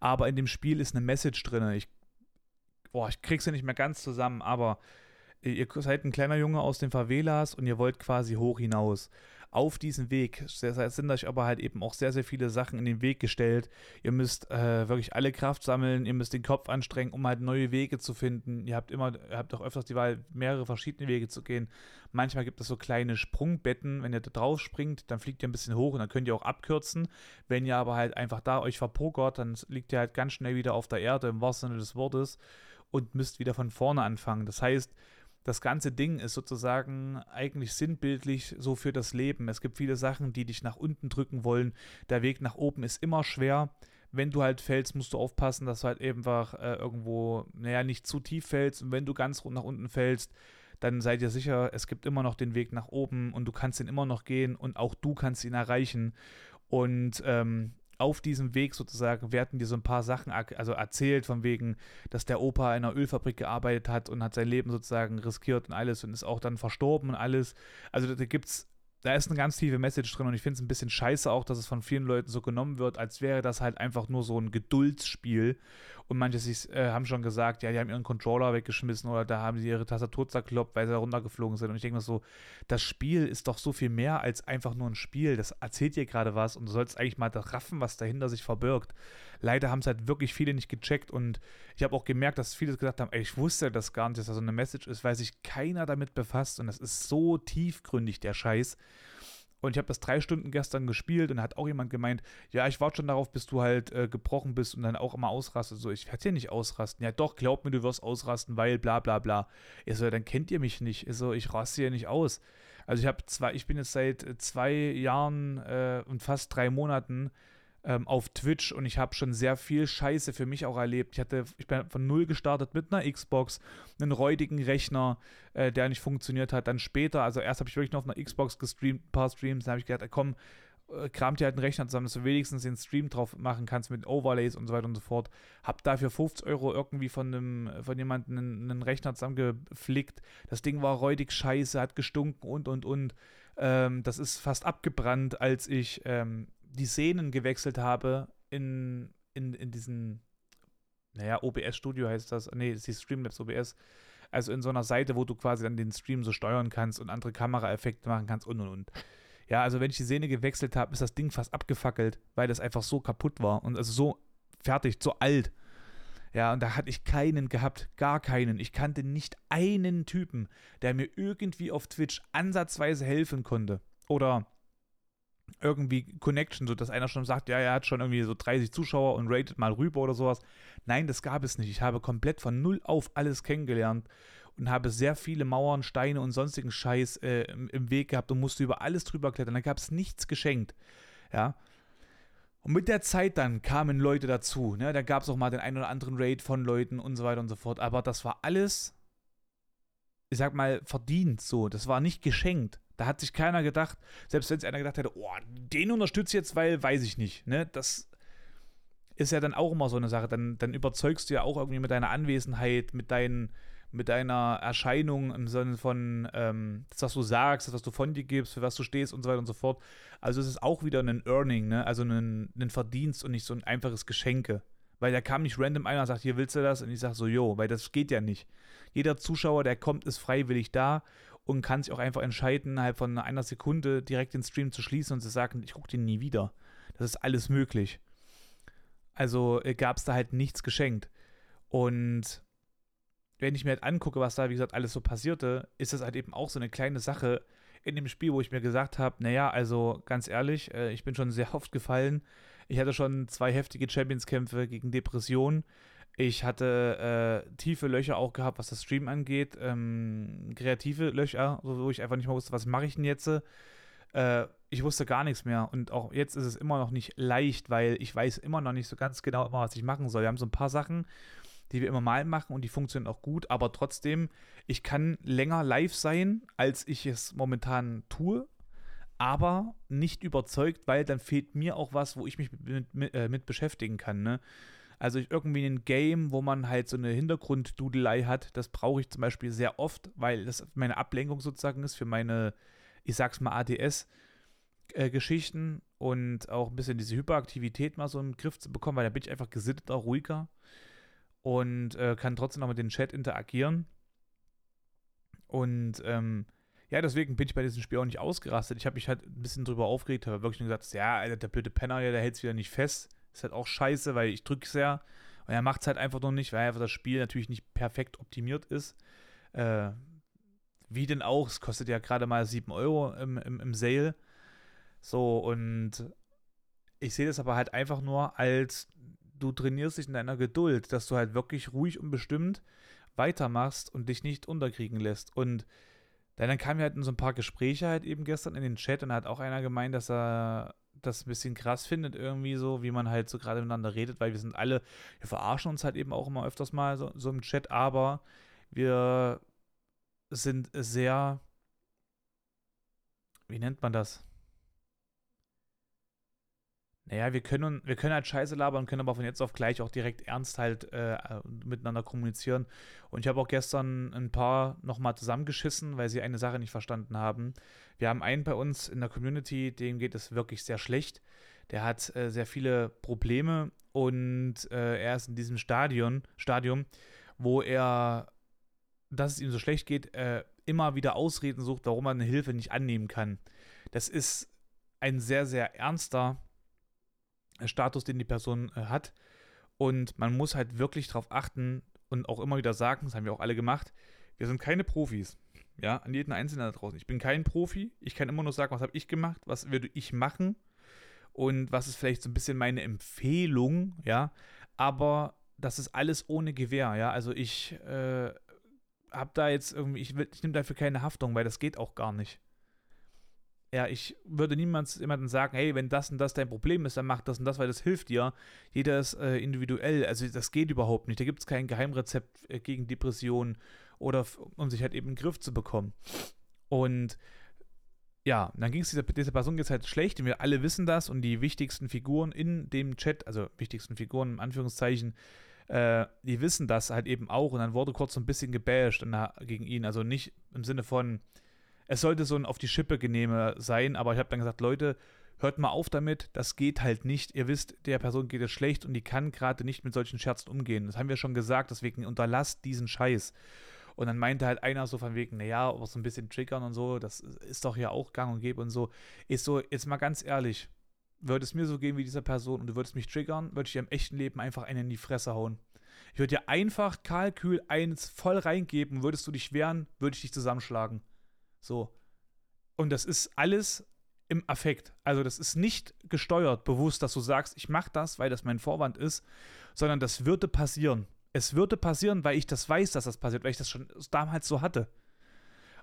Aber in dem Spiel ist eine Message drin. Ich boah, ich krieg's ja nicht mehr ganz zusammen, aber ihr seid ein kleiner Junge aus den Favelas und ihr wollt quasi hoch hinaus. Auf diesen Weg sind euch aber halt eben auch sehr, sehr viele Sachen in den Weg gestellt. Ihr müsst äh, wirklich alle Kraft sammeln, ihr müsst den Kopf anstrengen, um halt neue Wege zu finden. Ihr habt immer, ihr habt auch öfters die Wahl, mehrere verschiedene Wege zu gehen. Manchmal gibt es so kleine Sprungbetten. Wenn ihr da drauf springt, dann fliegt ihr ein bisschen hoch und dann könnt ihr auch abkürzen. Wenn ihr aber halt einfach da euch verpokert, dann liegt ihr halt ganz schnell wieder auf der Erde, im wahrsten Sinne des Wortes und müsst wieder von vorne anfangen. Das heißt, das ganze Ding ist sozusagen eigentlich sinnbildlich so für das Leben. Es gibt viele Sachen, die dich nach unten drücken wollen. Der Weg nach oben ist immer schwer. Wenn du halt fällst, musst du aufpassen, dass du halt einfach äh, irgendwo, naja, nicht zu tief fällst. Und wenn du ganz nach unten fällst, dann seid ihr sicher, es gibt immer noch den Weg nach oben und du kannst ihn immer noch gehen und auch du kannst ihn erreichen. Und ähm, auf diesem Weg sozusagen werden dir so ein paar Sachen also erzählt, von wegen, dass der Opa in einer Ölfabrik gearbeitet hat und hat sein Leben sozusagen riskiert und alles und ist auch dann verstorben und alles. Also da gibt es da ist eine ganz tiefe Message drin und ich finde es ein bisschen scheiße auch, dass es von vielen Leuten so genommen wird, als wäre das halt einfach nur so ein Geduldsspiel. Und manche sich, äh, haben schon gesagt, ja, die haben ihren Controller weggeschmissen oder da haben sie ihre Tastatur zerkloppt, weil sie da runtergeflogen sind. Und ich denke mir so, das Spiel ist doch so viel mehr als einfach nur ein Spiel. Das erzählt dir gerade was und du sollst eigentlich mal raffen, was dahinter sich verbirgt. Leider haben es halt wirklich viele nicht gecheckt und ich habe auch gemerkt, dass viele gesagt haben, ey, ich wusste das gar nicht, dass das so eine Message ist, weil sich keiner damit befasst und das ist so tiefgründig, der Scheiß. Und ich habe das drei Stunden gestern gespielt und da hat auch jemand gemeint, ja, ich warte schon darauf, bis du halt äh, gebrochen bist und dann auch immer ausrastest. So, ich werde hier nicht ausrasten. Ja, doch, glaub mir, du wirst ausrasten, weil bla bla bla. Ich so, dann kennt ihr mich nicht. Ich so, ich raste hier nicht aus. Also ich habe zwei, ich bin jetzt seit zwei Jahren äh, und fast drei Monaten ähm, auf Twitch und ich habe schon sehr viel Scheiße für mich auch erlebt. Ich hatte, ich bin von null gestartet mit einer Xbox, einen räudigen Rechner, äh, der nicht funktioniert hat. Dann später, also erst habe ich wirklich noch auf einer Xbox gestreamt, ein paar Streams, dann habe ich gedacht, komm, äh, kramt dir halt einen Rechner zusammen, dass du wenigstens den Stream drauf machen kannst mit Overlays und so weiter und so fort. Hab dafür 50 Euro irgendwie von einem, von jemandem einen, einen Rechner zusammengeflickt. Das Ding war räudig scheiße, hat gestunken und und und. Ähm, das ist fast abgebrannt, als ich ähm, die Szenen gewechselt habe in, in, in diesen, naja, OBS-Studio heißt das, nee, das ist die Streamlabs OBS, also in so einer Seite, wo du quasi dann den Stream so steuern kannst und andere Kameraeffekte machen kannst und und und. Ja, also wenn ich die Szene gewechselt habe, ist das Ding fast abgefackelt, weil das einfach so kaputt war und also so fertig, so alt. Ja, und da hatte ich keinen gehabt, gar keinen. Ich kannte nicht einen Typen, der mir irgendwie auf Twitch ansatzweise helfen konnte. Oder irgendwie Connection, so dass einer schon sagt, ja, er hat schon irgendwie so 30 Zuschauer und rated mal rüber oder sowas. Nein, das gab es nicht. Ich habe komplett von null auf alles kennengelernt und habe sehr viele Mauern, Steine und sonstigen Scheiß äh, im, im, Weg gehabt und musste über alles drüber klettern. Da gab es nichts geschenkt. Ja. Und mit der Zeit dann kamen Leute dazu. Ne? Da gab es auch mal den einen oder anderen Raid von Leuten und so weiter und so fort. Aber das war alles, ich sag mal, verdient so. Das war nicht geschenkt. Da hat sich keiner gedacht, selbst wenn es einer gedacht hätte, oh, den unterstütze ich jetzt, weil weiß ich nicht. Ne? Das ist ja dann auch immer so eine Sache. Dann, dann überzeugst du ja auch irgendwie mit deiner Anwesenheit, mit deinen, mit deiner Erscheinung im Sinne von ähm, das, was du sagst, das, was du von dir gibst, für was du stehst und so weiter und so fort. Also es ist auch wieder ein Earning, ne? also ein, ein Verdienst und nicht so ein einfaches Geschenke. Weil da kam nicht random einer und sagt, hier willst du das? Und ich sage so, jo, weil das geht ja nicht. Jeder Zuschauer, der kommt, ist freiwillig da und kann sich auch einfach entscheiden, innerhalb von einer Sekunde direkt den Stream zu schließen und zu sagen, ich gucke den nie wieder. Das ist alles möglich. Also äh, gab es da halt nichts geschenkt. Und wenn ich mir halt angucke, was da, wie gesagt, alles so passierte, ist das halt eben auch so eine kleine Sache in dem Spiel, wo ich mir gesagt habe, naja, also ganz ehrlich, äh, ich bin schon sehr oft gefallen. Ich hatte schon zwei heftige Champions-Kämpfe gegen Depressionen. Ich hatte äh, tiefe Löcher auch gehabt, was das Stream angeht. Ähm, kreative Löcher, wo ich einfach nicht mehr wusste, was mache ich denn jetzt. Äh, ich wusste gar nichts mehr. Und auch jetzt ist es immer noch nicht leicht, weil ich weiß immer noch nicht so ganz genau, was ich machen soll. Wir haben so ein paar Sachen, die wir immer mal machen und die funktionieren auch gut, aber trotzdem, ich kann länger live sein, als ich es momentan tue, aber nicht überzeugt, weil dann fehlt mir auch was, wo ich mich mit, mit, äh, mit beschäftigen kann. Ne? Also irgendwie ein Game, wo man halt so eine Hintergrunddudelei hat, das brauche ich zum Beispiel sehr oft, weil das meine Ablenkung sozusagen ist für meine, ich sag's mal, ADS-Geschichten äh, und auch ein bisschen diese Hyperaktivität mal so im Griff zu bekommen, weil da bin ich einfach gesitteter, ruhiger und äh, kann trotzdem noch mit dem Chat interagieren. Und ähm, ja, deswegen bin ich bei diesem Spiel auch nicht ausgerastet. Ich habe mich halt ein bisschen drüber aufgeregt, habe wirklich nur gesagt, ja, Alter, der blöde Penner hier, der hält es wieder nicht fest. Ist halt auch scheiße, weil ich drücke ja. Und er macht es halt einfach noch nicht, weil einfach das Spiel natürlich nicht perfekt optimiert ist. Äh, wie denn auch, es kostet ja gerade mal 7 Euro im, im, im Sale. So, und ich sehe das aber halt einfach nur als du trainierst dich in deiner Geduld, dass du halt wirklich ruhig und bestimmt weitermachst und dich nicht unterkriegen lässt. Und dann kamen halt in so ein paar Gespräche halt eben gestern in den Chat und da hat auch einer gemeint, dass er das ein bisschen krass findet, irgendwie so, wie man halt so gerade miteinander redet, weil wir sind alle, wir verarschen uns halt eben auch immer öfters mal so, so im Chat, aber wir sind sehr, wie nennt man das? Naja, wir können, wir können halt Scheiße labern, können aber von jetzt auf gleich auch direkt ernst halt äh, miteinander kommunizieren. Und ich habe auch gestern ein paar nochmal zusammengeschissen, weil sie eine Sache nicht verstanden haben. Wir haben einen bei uns in der Community, dem geht es wirklich sehr schlecht. Der hat äh, sehr viele Probleme und äh, er ist in diesem Stadion, Stadium, wo er, dass es ihm so schlecht geht, äh, immer wieder Ausreden sucht, warum er eine Hilfe nicht annehmen kann. Das ist ein sehr, sehr ernster Status, den die Person äh, hat. Und man muss halt wirklich darauf achten und auch immer wieder sagen, das haben wir auch alle gemacht, wir sind keine Profis. Ja, an jeden Einzelnen da draußen. Ich bin kein Profi. Ich kann immer nur sagen, was habe ich gemacht, was würde ich machen und was ist vielleicht so ein bisschen meine Empfehlung, ja. Aber das ist alles ohne Gewehr, ja. Also ich äh, habe da jetzt irgendwie, ich, ich nehme dafür keine Haftung, weil das geht auch gar nicht ja, ich würde niemals jemandem sagen, hey, wenn das und das dein Problem ist, dann mach das und das, weil das hilft dir. Jeder ist äh, individuell, also das geht überhaupt nicht. Da gibt es kein Geheimrezept äh, gegen Depressionen oder um sich halt eben in den Griff zu bekommen. Und ja, dann ging es dieser, dieser Person jetzt halt schlecht und wir alle wissen das und die wichtigsten Figuren in dem Chat, also wichtigsten Figuren in Anführungszeichen, äh, die wissen das halt eben auch und dann wurde kurz so ein bisschen gebasht gegen ihn, also nicht im Sinne von, es sollte so ein auf die Schippe genehme sein, aber ich habe dann gesagt, Leute, hört mal auf damit, das geht halt nicht. Ihr wisst, der Person geht es schlecht und die kann gerade nicht mit solchen Scherzen umgehen. Das haben wir schon gesagt, deswegen unterlasst diesen Scheiß. Und dann meinte halt einer so von wegen, naja, aber so ein bisschen triggern und so, das ist doch ja auch gang und gäbe und so. Ist so, jetzt mal ganz ehrlich, würde es mir so gehen wie dieser Person und du würdest mich triggern, würde ich dir im echten Leben einfach einen in die Fresse hauen. Ich würde dir einfach kalkül eins voll reingeben, würdest du dich wehren, würde ich dich zusammenschlagen. So. Und das ist alles im Affekt. Also das ist nicht gesteuert, bewusst, dass du sagst, ich mache das, weil das mein Vorwand ist, sondern das würde passieren. Es würde passieren, weil ich das weiß, dass das passiert, weil ich das schon damals so hatte.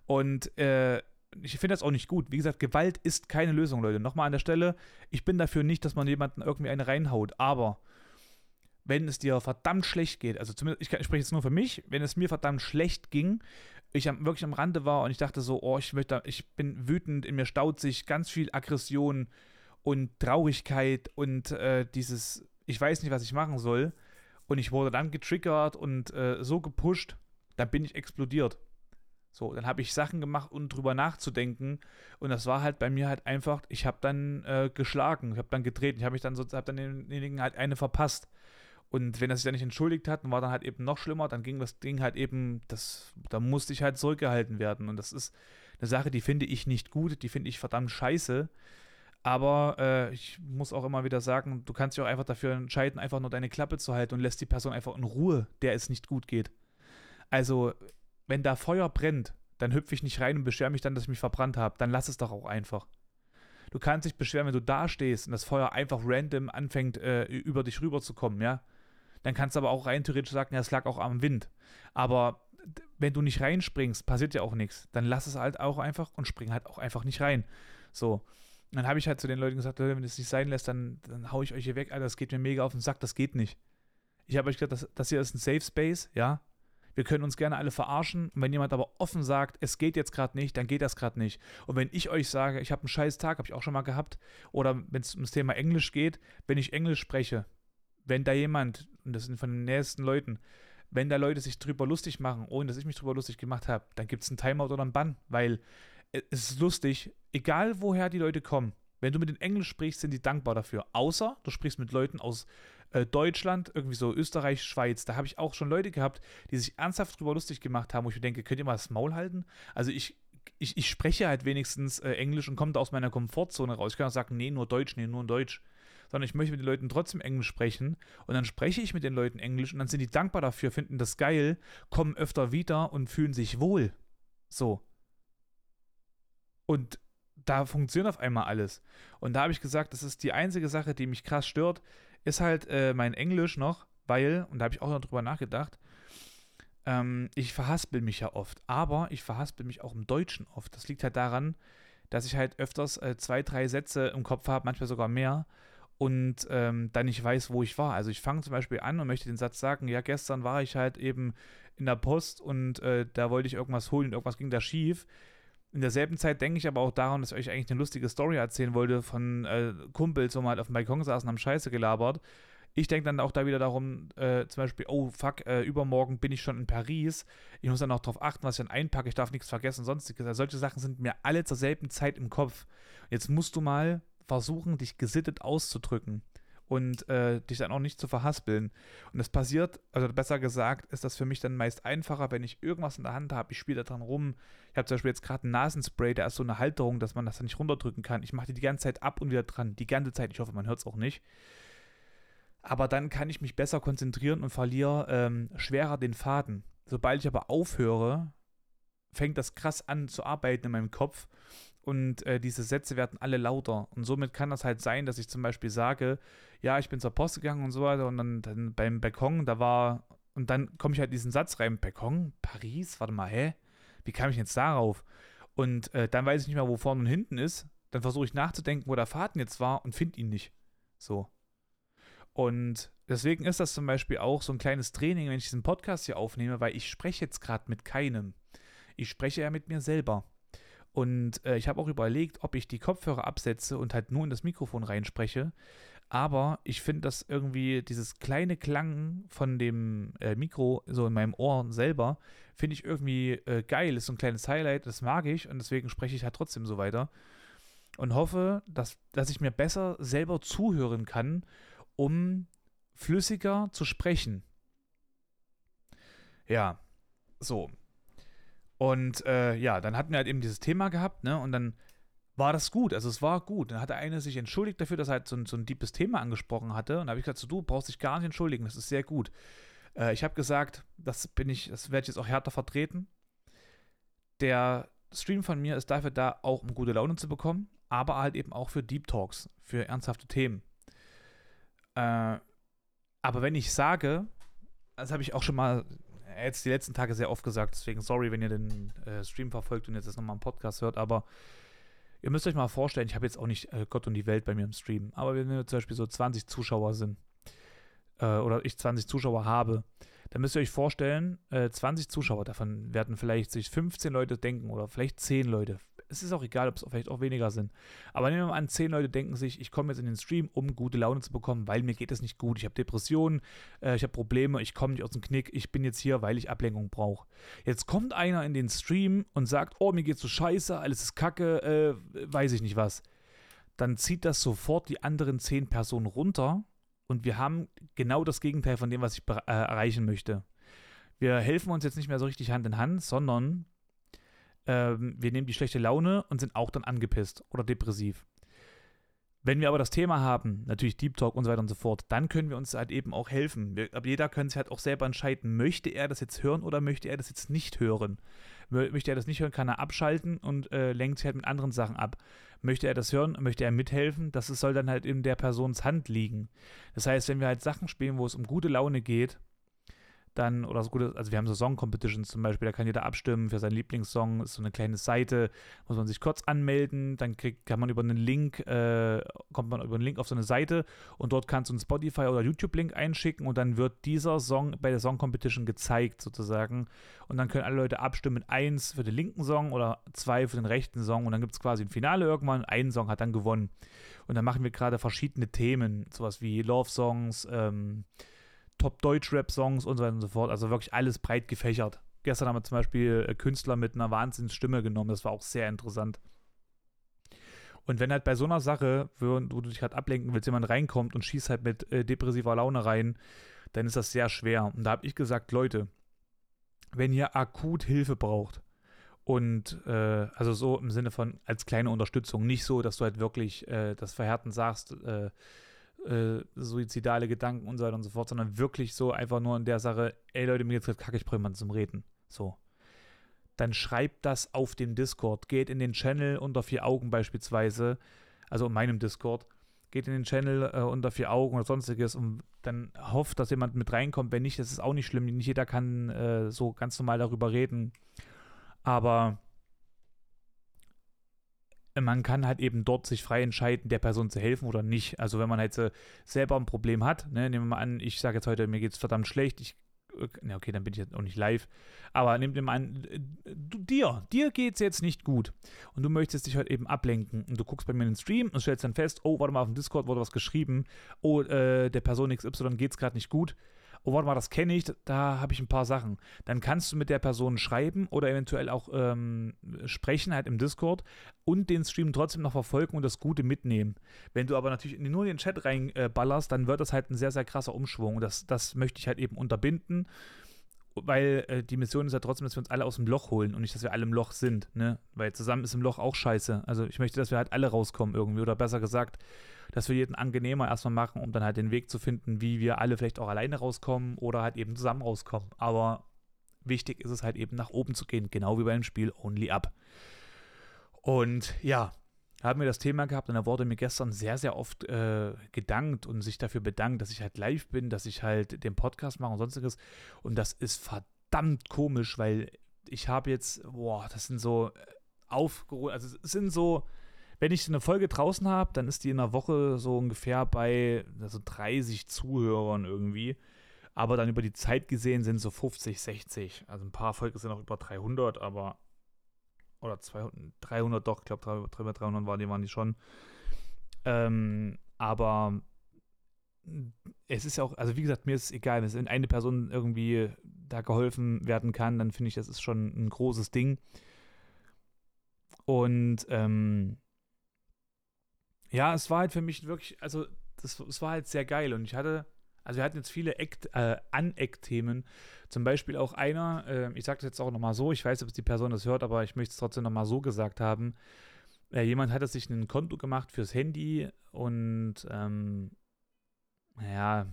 Und äh, ich finde das auch nicht gut. Wie gesagt, Gewalt ist keine Lösung, Leute. Nochmal an der Stelle, ich bin dafür nicht, dass man jemanden irgendwie eine reinhaut, aber wenn es dir verdammt schlecht geht, also zumindest, ich, ich spreche jetzt nur für mich, wenn es mir verdammt schlecht ging, ich am, wirklich am Rande war und ich dachte so, oh, ich möchte, ich bin wütend, in mir staut sich ganz viel Aggression und Traurigkeit und äh, dieses, ich weiß nicht, was ich machen soll. Und ich wurde dann getriggert und äh, so gepusht, dann bin ich explodiert. So, dann habe ich Sachen gemacht, um drüber nachzudenken. Und das war halt bei mir halt einfach, ich habe dann äh, geschlagen, ich habe dann getreten, ich habe mich dann so, habe dann denjenigen halt eine verpasst. Und wenn er sich dann nicht entschuldigt hat, dann war dann halt eben noch schlimmer, dann ging das Ding halt eben, das, da musste ich halt zurückgehalten werden. Und das ist eine Sache, die finde ich nicht gut, die finde ich verdammt scheiße. Aber äh, ich muss auch immer wieder sagen, du kannst dich auch einfach dafür entscheiden, einfach nur deine Klappe zu halten und lässt die Person einfach in Ruhe, der es nicht gut geht. Also, wenn da Feuer brennt, dann hüpfe ich nicht rein und beschwere mich dann, dass ich mich verbrannt habe. Dann lass es doch auch einfach. Du kannst dich beschweren, wenn du da stehst und das Feuer einfach random anfängt, äh, über dich rüberzukommen, ja. Dann kannst du aber auch rein theoretisch sagen, ja, es lag auch am Wind. Aber wenn du nicht reinspringst, passiert ja auch nichts. Dann lass es halt auch einfach und spring halt auch einfach nicht rein. So. dann habe ich halt zu den Leuten gesagt, Leute, wenn es nicht sein lässt, dann, dann hau ich euch hier weg, Alter, das geht mir mega auf den Sack, das geht nicht. Ich habe euch gesagt, das, das hier ist ein Safe Space, ja. Wir können uns gerne alle verarschen. Und wenn jemand aber offen sagt, es geht jetzt gerade nicht, dann geht das gerade nicht. Und wenn ich euch sage, ich habe einen scheiß Tag, habe ich auch schon mal gehabt, oder wenn es ums Thema Englisch geht, wenn ich Englisch spreche, wenn da jemand, und das sind von den nächsten Leuten, wenn da Leute sich drüber lustig machen, ohne dass ich mich drüber lustig gemacht habe, dann gibt es einen Timeout oder einen Bann, weil es ist lustig, egal woher die Leute kommen. Wenn du mit den Englisch sprichst, sind die dankbar dafür. Außer du sprichst mit Leuten aus äh, Deutschland, irgendwie so Österreich, Schweiz. Da habe ich auch schon Leute gehabt, die sich ernsthaft drüber lustig gemacht haben, wo ich mir denke, könnt ihr mal das Maul halten? Also ich, ich, ich spreche halt wenigstens äh, Englisch und komme da aus meiner Komfortzone raus. Ich kann auch sagen, nee, nur Deutsch, nee, nur Deutsch sondern ich möchte mit den Leuten trotzdem Englisch sprechen und dann spreche ich mit den Leuten Englisch und dann sind die dankbar dafür, finden das geil, kommen öfter wieder und fühlen sich wohl. So. Und da funktioniert auf einmal alles. Und da habe ich gesagt, das ist die einzige Sache, die mich krass stört, ist halt äh, mein Englisch noch, weil, und da habe ich auch noch drüber nachgedacht, ähm, ich verhaspel mich ja oft, aber ich verhaspel mich auch im Deutschen oft. Das liegt halt daran, dass ich halt öfters äh, zwei, drei Sätze im Kopf habe, manchmal sogar mehr und ähm, dann nicht weiß, wo ich war. Also ich fange zum Beispiel an und möchte den Satz sagen, ja, gestern war ich halt eben in der Post und äh, da wollte ich irgendwas holen und irgendwas ging da schief. In derselben Zeit denke ich aber auch daran, dass ich euch eigentlich eine lustige Story erzählen wollte von äh, Kumpels, wo wir halt auf dem Balkon saßen, haben Scheiße gelabert. Ich denke dann auch da wieder darum, äh, zum Beispiel, oh fuck, äh, übermorgen bin ich schon in Paris. Ich muss dann auch darauf achten, was ich dann einpacke. Ich darf nichts vergessen, sonstiges. Also solche Sachen sind mir alle zur selben Zeit im Kopf. Jetzt musst du mal versuchen, dich gesittet auszudrücken und äh, dich dann auch nicht zu verhaspeln. Und das passiert, also besser gesagt, ist das für mich dann meist einfacher, wenn ich irgendwas in der Hand habe, ich spiele da dran rum. Ich habe zum Beispiel jetzt gerade einen Nasenspray, der ist so eine Halterung, dass man das dann nicht runterdrücken kann. Ich mache die die ganze Zeit ab und wieder dran, die ganze Zeit. Ich hoffe, man hört es auch nicht. Aber dann kann ich mich besser konzentrieren und verliere ähm, schwerer den Faden. Sobald ich aber aufhöre, fängt das krass an zu arbeiten in meinem Kopf und äh, diese Sätze werden alle lauter. Und somit kann das halt sein, dass ich zum Beispiel sage, ja, ich bin zur Post gegangen und so weiter und dann, dann beim Balkon, da war, und dann komme ich halt diesen Satz rein, Balkon, Paris, warte mal, hä? Wie kam ich jetzt darauf? Und äh, dann weiß ich nicht mehr, wo vorne und hinten ist. Dann versuche ich nachzudenken, wo der Faden jetzt war und finde ihn nicht. So. Und deswegen ist das zum Beispiel auch so ein kleines Training, wenn ich diesen Podcast hier aufnehme, weil ich spreche jetzt gerade mit keinem. Ich spreche ja mit mir selber. Und äh, ich habe auch überlegt, ob ich die Kopfhörer absetze und halt nur in das Mikrofon reinspreche. Aber ich finde, dass irgendwie dieses kleine Klang von dem äh, Mikro so in meinem Ohr selber, finde ich irgendwie äh, geil. Ist so ein kleines Highlight, das mag ich und deswegen spreche ich halt trotzdem so weiter. Und hoffe, dass, dass ich mir besser selber zuhören kann, um flüssiger zu sprechen. Ja, so. Und äh, ja, dann hatten wir halt eben dieses Thema gehabt, ne? Und dann war das gut. Also es war gut. Dann hat der eine sich entschuldigt dafür, dass er halt so ein, so ein deepes Thema angesprochen hatte. Und da habe ich gesagt, so, du brauchst dich gar nicht entschuldigen, das ist sehr gut. Äh, ich habe gesagt, das bin ich, das werde ich jetzt auch härter vertreten. Der Stream von mir ist dafür da, auch um gute Laune zu bekommen, aber halt eben auch für Deep Talks, für ernsthafte Themen. Äh, aber wenn ich sage, das habe ich auch schon mal jetzt die letzten Tage sehr oft gesagt, deswegen sorry, wenn ihr den äh, Stream verfolgt und jetzt das nochmal im Podcast hört, aber ihr müsst euch mal vorstellen, ich habe jetzt auch nicht äh, Gott und die Welt bei mir im Stream, aber wenn wir zum Beispiel so 20 Zuschauer sind äh, oder ich 20 Zuschauer habe, dann müsst ihr euch vorstellen, 20 äh, Zuschauer, davon werden vielleicht sich 15 Leute denken oder vielleicht 10 Leute, es ist auch egal, ob es vielleicht auch weniger sind. Aber nehmen wir mal an, zehn Leute denken sich, ich komme jetzt in den Stream, um gute Laune zu bekommen, weil mir geht es nicht gut. Ich habe Depressionen, äh, ich habe Probleme, ich komme nicht aus dem Knick, ich bin jetzt hier, weil ich Ablenkung brauche. Jetzt kommt einer in den Stream und sagt, oh, mir geht's so scheiße, alles ist kacke, äh, weiß ich nicht was. Dann zieht das sofort die anderen zehn Personen runter und wir haben genau das Gegenteil von dem, was ich äh, erreichen möchte. Wir helfen uns jetzt nicht mehr so richtig Hand in Hand, sondern ähm, wir nehmen die schlechte Laune und sind auch dann angepisst oder depressiv. Wenn wir aber das Thema haben, natürlich Deep Talk und so weiter und so fort, dann können wir uns halt eben auch helfen. Wir, aber jeder kann sich halt auch selber entscheiden, möchte er das jetzt hören oder möchte er das jetzt nicht hören. Möchte er das nicht hören, kann er abschalten und äh, lenkt sich halt mit anderen Sachen ab. Möchte er das hören, möchte er mithelfen, das soll dann halt in der Persons Hand liegen. Das heißt, wenn wir halt Sachen spielen, wo es um gute Laune geht, dann, oder so gute, also wir haben so Song-Competitions zum Beispiel, da kann jeder abstimmen für seinen Lieblingssong, ist so eine kleine Seite, muss man sich kurz anmelden, dann kriegt, kann man über einen Link, äh, kommt man über einen Link auf so eine Seite und dort kannst du einen Spotify- oder YouTube-Link einschicken und dann wird dieser Song bei der Song-Competition gezeigt sozusagen und dann können alle Leute abstimmen, eins für den linken Song oder zwei für den rechten Song und dann gibt es quasi ein Finale irgendwann, ein Song hat dann gewonnen. Und dann machen wir gerade verschiedene Themen, sowas wie Love-Songs, ähm, Top-Deutsch-Rap-Songs und so weiter und so fort. Also wirklich alles breit gefächert. Gestern haben wir zum Beispiel äh, Künstler mit einer Wahnsinnsstimme genommen. Das war auch sehr interessant. Und wenn halt bei so einer Sache, wo, du dich gerade ablenken willst, jemand reinkommt und schießt halt mit äh, depressiver Laune rein, dann ist das sehr schwer. Und da habe ich gesagt, Leute, wenn ihr akut Hilfe braucht und äh, also so im Sinne von als kleine Unterstützung, nicht so, dass du halt wirklich äh, das Verhärten sagst, äh, suizidale Gedanken und so weiter und so fort, sondern wirklich so einfach nur in der Sache, ey Leute, mir geht's gerade kacke, ich brauche jemanden zum Reden. So. Dann schreibt das auf dem Discord. Geht in den Channel unter vier Augen beispielsweise, also in meinem Discord, geht in den Channel äh, unter vier Augen oder sonstiges und dann hofft, dass jemand mit reinkommt. Wenn nicht, das ist auch nicht schlimm. Nicht jeder kann äh, so ganz normal darüber reden. Aber man kann halt eben dort sich frei entscheiden, der Person zu helfen oder nicht. Also wenn man äh, selber ein Problem hat, ne, nehmen wir mal an, ich sage jetzt heute, mir geht es verdammt schlecht, ich na okay, dann bin ich jetzt auch nicht live. Aber nimm dir mal an, du, dir, dir geht es jetzt nicht gut. Und du möchtest dich halt eben ablenken. Und du guckst bei mir in den Stream und stellst dann fest, oh, warte mal, auf dem Discord wurde was geschrieben. Oh, äh, der Person XY geht es gerade nicht gut oh, warte mal, das kenne ich, da habe ich ein paar Sachen. Dann kannst du mit der Person schreiben oder eventuell auch ähm, sprechen halt im Discord und den Stream trotzdem noch verfolgen und das Gute mitnehmen. Wenn du aber natürlich nur in den Chat reinballerst, äh, dann wird das halt ein sehr, sehr krasser Umschwung. Das, das möchte ich halt eben unterbinden weil äh, die Mission ist ja trotzdem, dass wir uns alle aus dem Loch holen und nicht, dass wir alle im Loch sind, ne? Weil zusammen ist im Loch auch scheiße. Also ich möchte, dass wir halt alle rauskommen irgendwie oder besser gesagt, das für jeden angenehmer erstmal machen, um dann halt den Weg zu finden, wie wir alle vielleicht auch alleine rauskommen oder halt eben zusammen rauskommen. Aber wichtig ist es halt eben nach oben zu gehen, genau wie beim Spiel Only Up. Und ja, haben wir das Thema gehabt und da wurde mir gestern sehr, sehr oft äh, gedankt und sich dafür bedankt, dass ich halt live bin, dass ich halt den Podcast mache und sonstiges. Und das ist verdammt komisch, weil ich habe jetzt, boah, das sind so äh, aufgeholt, also es sind so wenn ich eine Folge draußen habe, dann ist die in einer Woche so ungefähr bei also 30 Zuhörern irgendwie. Aber dann über die Zeit gesehen sind so 50, 60. Also ein paar Folgen sind auch über 300, aber. Oder 200, 300 doch, ich glaube, 300, 300 waren die, waren die schon. Ähm, aber es ist ja auch, also wie gesagt, mir ist es egal, wenn eine Person irgendwie da geholfen werden kann, dann finde ich, das ist schon ein großes Ding. Und ähm, ja, es war halt für mich wirklich, also das, es war halt sehr geil und ich hatte, also wir hatten jetzt viele Act, äh, zum Beispiel auch einer, äh, ich sage das jetzt auch nochmal so, ich weiß ob die Person das hört, aber ich möchte es trotzdem nochmal so gesagt haben, äh, jemand hatte sich ein Konto gemacht fürs Handy und, ähm, naja,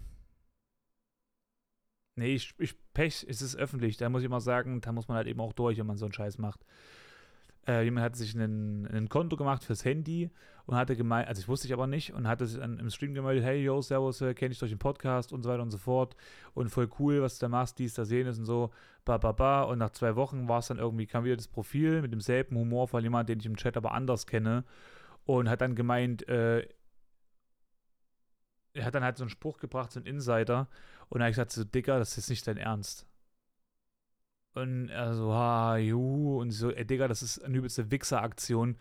nee, ich, ich Pech, es ist öffentlich, da muss ich mal sagen, da muss man halt eben auch durch, wenn man so einen Scheiß macht. Äh, jemand hat sich ein Konto gemacht fürs Handy und hatte gemeint, also ich wusste ich aber nicht, und hatte sich dann im Stream gemeldet, hey, yo, servus, äh, kenne ich durch den Podcast und so weiter und so fort und voll cool, was du da machst, dies, da sehen ist und so, ba, ba, ba. Und nach zwei Wochen war es dann irgendwie, kam wieder das Profil mit demselben Humor von jemand, den ich im Chat aber anders kenne und hat dann gemeint, äh, er hat dann halt so einen Spruch gebracht, so ein Insider, und dann habe ich gesagt, so, Dicker, das ist nicht dein Ernst. Und er so, ha, juhu, und so, ey, Digga, das ist eine übelste Wichser-Aktion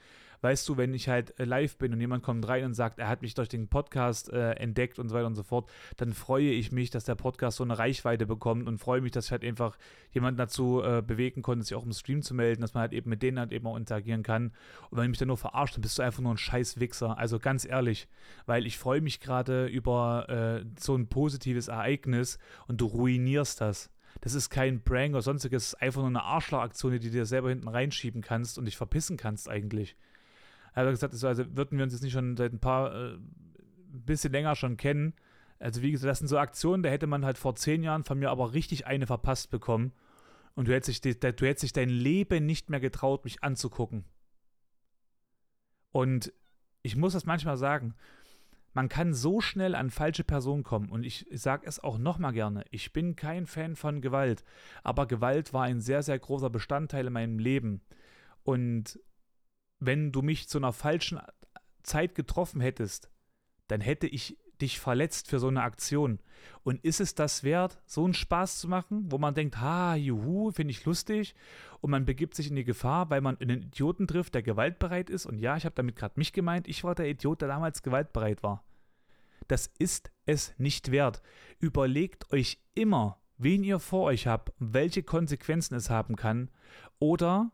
weißt du, wenn ich halt äh, live bin und jemand kommt rein und sagt, er hat mich durch den Podcast äh, entdeckt und so weiter und so fort, dann freue ich mich, dass der Podcast so eine Reichweite bekommt und freue mich, dass ich halt einfach jemanden dazu äh, bewegen konnte, sich auch im Stream zu melden, dass man halt eben mit denen halt eben auch interagieren kann. Und wenn ich mich dann nur verarscht, dann bist du einfach nur ein scheiß Wichser. Also ganz ehrlich, weil ich freue mich gerade über äh, so ein positives Ereignis und du ruinierst das. Das ist kein Prank oder sonstiges, es ist einfach nur eine Arschlochaktion, die du dir selber hinten reinschieben kannst und dich verpissen kannst eigentlich. Er gesagt, also würden wir uns jetzt nicht schon seit ein paar, äh, bisschen länger schon kennen. Also wie gesagt, das sind so Aktionen, da hätte man halt vor zehn Jahren von mir aber richtig eine verpasst bekommen. Und du hättest dich, du hättest dich dein Leben nicht mehr getraut, mich anzugucken. Und ich muss das manchmal sagen, man kann so schnell an falsche Personen kommen. Und ich, sage es auch nochmal gerne, ich bin kein Fan von Gewalt. Aber Gewalt war ein sehr, sehr großer Bestandteil in meinem Leben. Und wenn du mich zu einer falschen Zeit getroffen hättest, dann hätte ich dich verletzt für so eine Aktion. Und ist es das wert, so einen Spaß zu machen, wo man denkt, ha, juhu, finde ich lustig, und man begibt sich in die Gefahr, weil man einen Idioten trifft, der gewaltbereit ist. Und ja, ich habe damit gerade mich gemeint, ich war der Idiot, der damals gewaltbereit war. Das ist es nicht wert. Überlegt euch immer, wen ihr vor euch habt, welche Konsequenzen es haben kann. Oder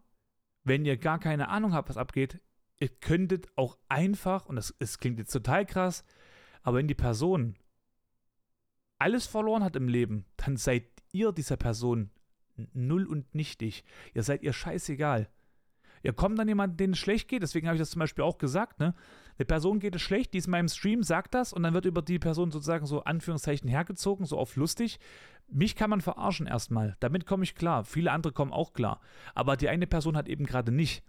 wenn ihr gar keine Ahnung habt, was abgeht, ihr könntet auch einfach, und das, das klingt jetzt total krass, aber wenn die Person alles verloren hat im Leben, dann seid ihr dieser Person null und nichtig. Ihr seid ihr scheißegal. Ihr kommt dann jemand, denen es schlecht geht, deswegen habe ich das zum Beispiel auch gesagt, ne? Eine Person geht es schlecht, die ist in meinem Stream, sagt das und dann wird über die Person sozusagen so Anführungszeichen hergezogen, so auf lustig. Mich kann man verarschen erstmal. Damit komme ich klar. Viele andere kommen auch klar. Aber die eine Person hat eben gerade nicht.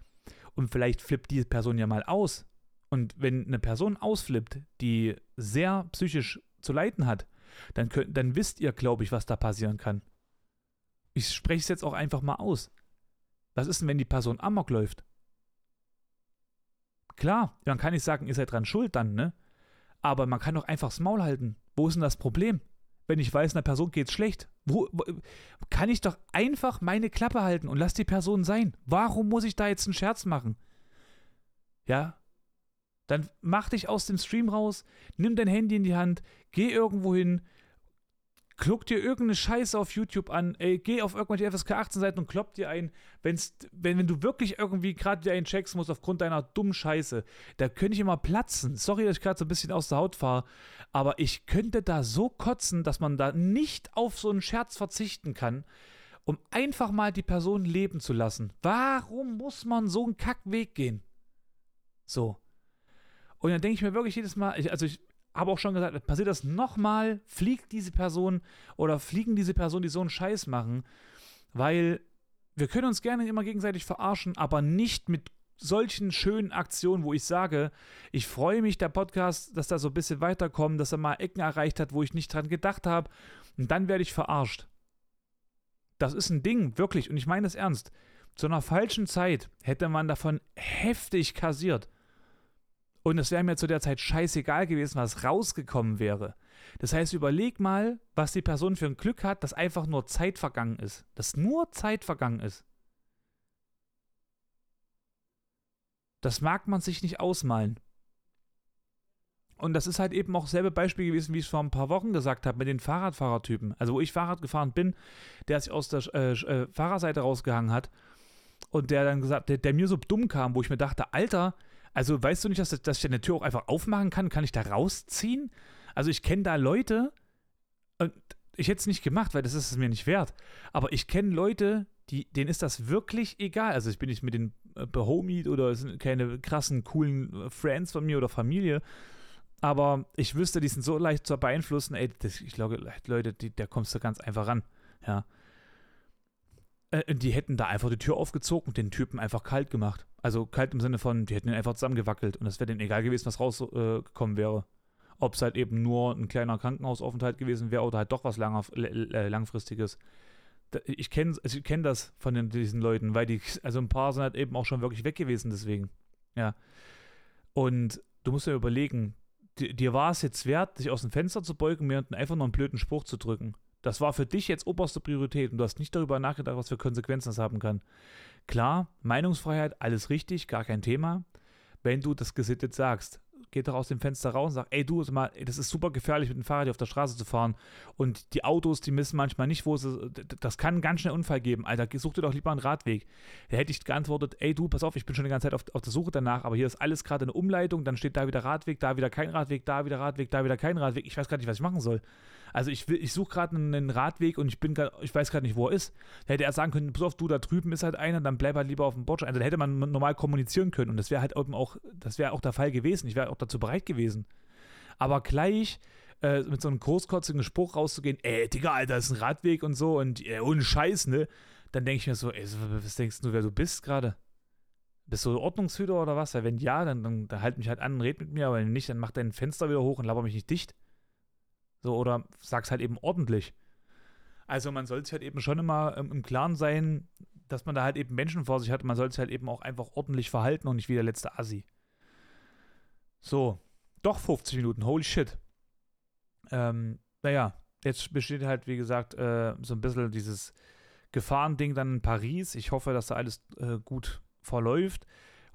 Und vielleicht flippt die Person ja mal aus. Und wenn eine Person ausflippt, die sehr psychisch zu leiden hat, dann, könnt, dann wisst ihr, glaube ich, was da passieren kann. Ich spreche es jetzt auch einfach mal aus. Was ist denn, wenn die Person amok läuft? Klar, man kann nicht sagen, ihr seid dran schuld dann, ne? Aber man kann doch einfach das Maul halten. Wo ist denn das Problem? wenn ich weiß, einer Person geht's schlecht? Wo, wo, kann ich doch einfach meine Klappe halten und lass die Person sein? Warum muss ich da jetzt einen Scherz machen? Ja? Dann mach dich aus dem Stream raus, nimm dein Handy in die Hand, geh irgendwo hin, Kluck dir irgendeine Scheiße auf YouTube an, ey, geh auf irgendwelche FSK 18 Seiten und klopp dir ein, wenn's, wenn, wenn du wirklich irgendwie gerade dir einen checkst musst aufgrund deiner dummen Scheiße, da könnte ich immer platzen. Sorry, dass ich gerade so ein bisschen aus der Haut fahre, aber ich könnte da so kotzen, dass man da nicht auf so einen Scherz verzichten kann, um einfach mal die Person leben zu lassen. Warum muss man so einen Kackweg gehen? So. Und dann denke ich mir wirklich jedes Mal, also ich, habe auch schon gesagt, passiert das nochmal, fliegt diese Person oder fliegen diese Personen, die so einen Scheiß machen, weil wir können uns gerne immer gegenseitig verarschen, aber nicht mit solchen schönen Aktionen, wo ich sage, ich freue mich, der Podcast, dass da so ein bisschen weiterkommt, dass er mal Ecken erreicht hat, wo ich nicht dran gedacht habe, und dann werde ich verarscht. Das ist ein Ding, wirklich, und ich meine es ernst. Zu einer falschen Zeit hätte man davon heftig kassiert. Und es wäre mir zu der Zeit scheißegal gewesen, was rausgekommen wäre. Das heißt, überleg mal, was die Person für ein Glück hat, dass einfach nur Zeit vergangen ist. Dass nur Zeit vergangen ist. Das mag man sich nicht ausmalen. Und das ist halt eben auch selbe Beispiel gewesen, wie ich es vor ein paar Wochen gesagt habe, mit den Fahrradfahrertypen. Also, wo ich Fahrrad gefahren bin, der sich aus der äh, äh, Fahrerseite rausgehangen hat und der dann gesagt, der, der mir so dumm kam, wo ich mir dachte, Alter, also weißt du nicht, dass, dass ich eine Tür auch einfach aufmachen kann? Kann ich da rausziehen? Also ich kenne da Leute, und ich hätte es nicht gemacht, weil das ist es mir nicht wert. Aber ich kenne Leute, die, denen ist das wirklich egal. Also ich bin nicht mit den äh, behomied oder es sind keine krassen, coolen äh, Friends von mir oder Familie. Aber ich wüsste, die sind so leicht zu beeinflussen. Ey, das, ich glaube, Leute, die, da kommst du ganz einfach ran. Ja. Äh, die hätten da einfach die Tür aufgezogen und den Typen einfach kalt gemacht. Also kalt im Sinne von, die hätten ihn einfach zusammengewackelt und es wäre denen egal gewesen, was rausgekommen äh, wäre. Ob es halt eben nur ein kleiner Krankenhausaufenthalt gewesen wäre oder halt doch was langer, äh, langfristiges. Ich kenne also ich kenn das von den, diesen Leuten, weil die, also ein paar sind halt eben auch schon wirklich weg gewesen, deswegen. Ja. Und du musst dir überlegen, dir war es jetzt wert, dich aus dem Fenster zu beugen, mir einfach nur einen blöden Spruch zu drücken. Das war für dich jetzt oberste Priorität und du hast nicht darüber nachgedacht, was für Konsequenzen das haben kann. Klar, Meinungsfreiheit, alles richtig, gar kein Thema. Wenn du das gesittet sagst, geht doch aus dem Fenster raus und sagt, ey du, das ist super gefährlich mit dem Fahrrad auf der Straße zu fahren und die Autos, die wissen manchmal nicht, wo sie, das kann ganz schnell Unfall geben, Alter, such dir doch lieber einen Radweg. Da hätte ich geantwortet, ey du, pass auf, ich bin schon die ganze Zeit auf, auf der Suche danach, aber hier ist alles gerade eine Umleitung, dann steht da wieder Radweg, da wieder kein Radweg, da wieder Radweg, da wieder kein Radweg, ich weiß gar nicht, was ich machen soll. Also ich, ich suche gerade einen Radweg und ich bin grad, ich weiß gerade nicht, wo er ist. Da hätte er sagen können, pass auf, du, da drüben ist halt einer, dann bleib halt lieber auf dem Bordstein. Also da hätte man normal kommunizieren können und das wäre halt eben auch, das wäre auch der Fall gewesen. Ich wäre auch dazu bereit gewesen. Aber gleich äh, mit so einem großkotzigen Spruch rauszugehen, ey, Digga, Alter, das ist ein Radweg und so und äh, ohne Scheiß, ne? Dann denke ich mir so, ey, was denkst du, wer du bist gerade? Bist du Ordnungshüter oder was? Weil wenn ja, dann, dann, dann halt mich halt an und red mit mir, aber wenn nicht, dann mach dein Fenster wieder hoch und laber mich nicht dicht. So, oder sag's halt eben ordentlich. Also man sollte sich halt eben schon immer ähm, im Klaren sein, dass man da halt eben Menschen vor sich hat. Man sollte sich halt eben auch einfach ordentlich verhalten und nicht wie der letzte Assi. So, doch 50 Minuten, holy shit. Ähm, naja, jetzt besteht halt, wie gesagt, äh, so ein bisschen dieses Gefahrending dann in Paris. Ich hoffe, dass da alles äh, gut verläuft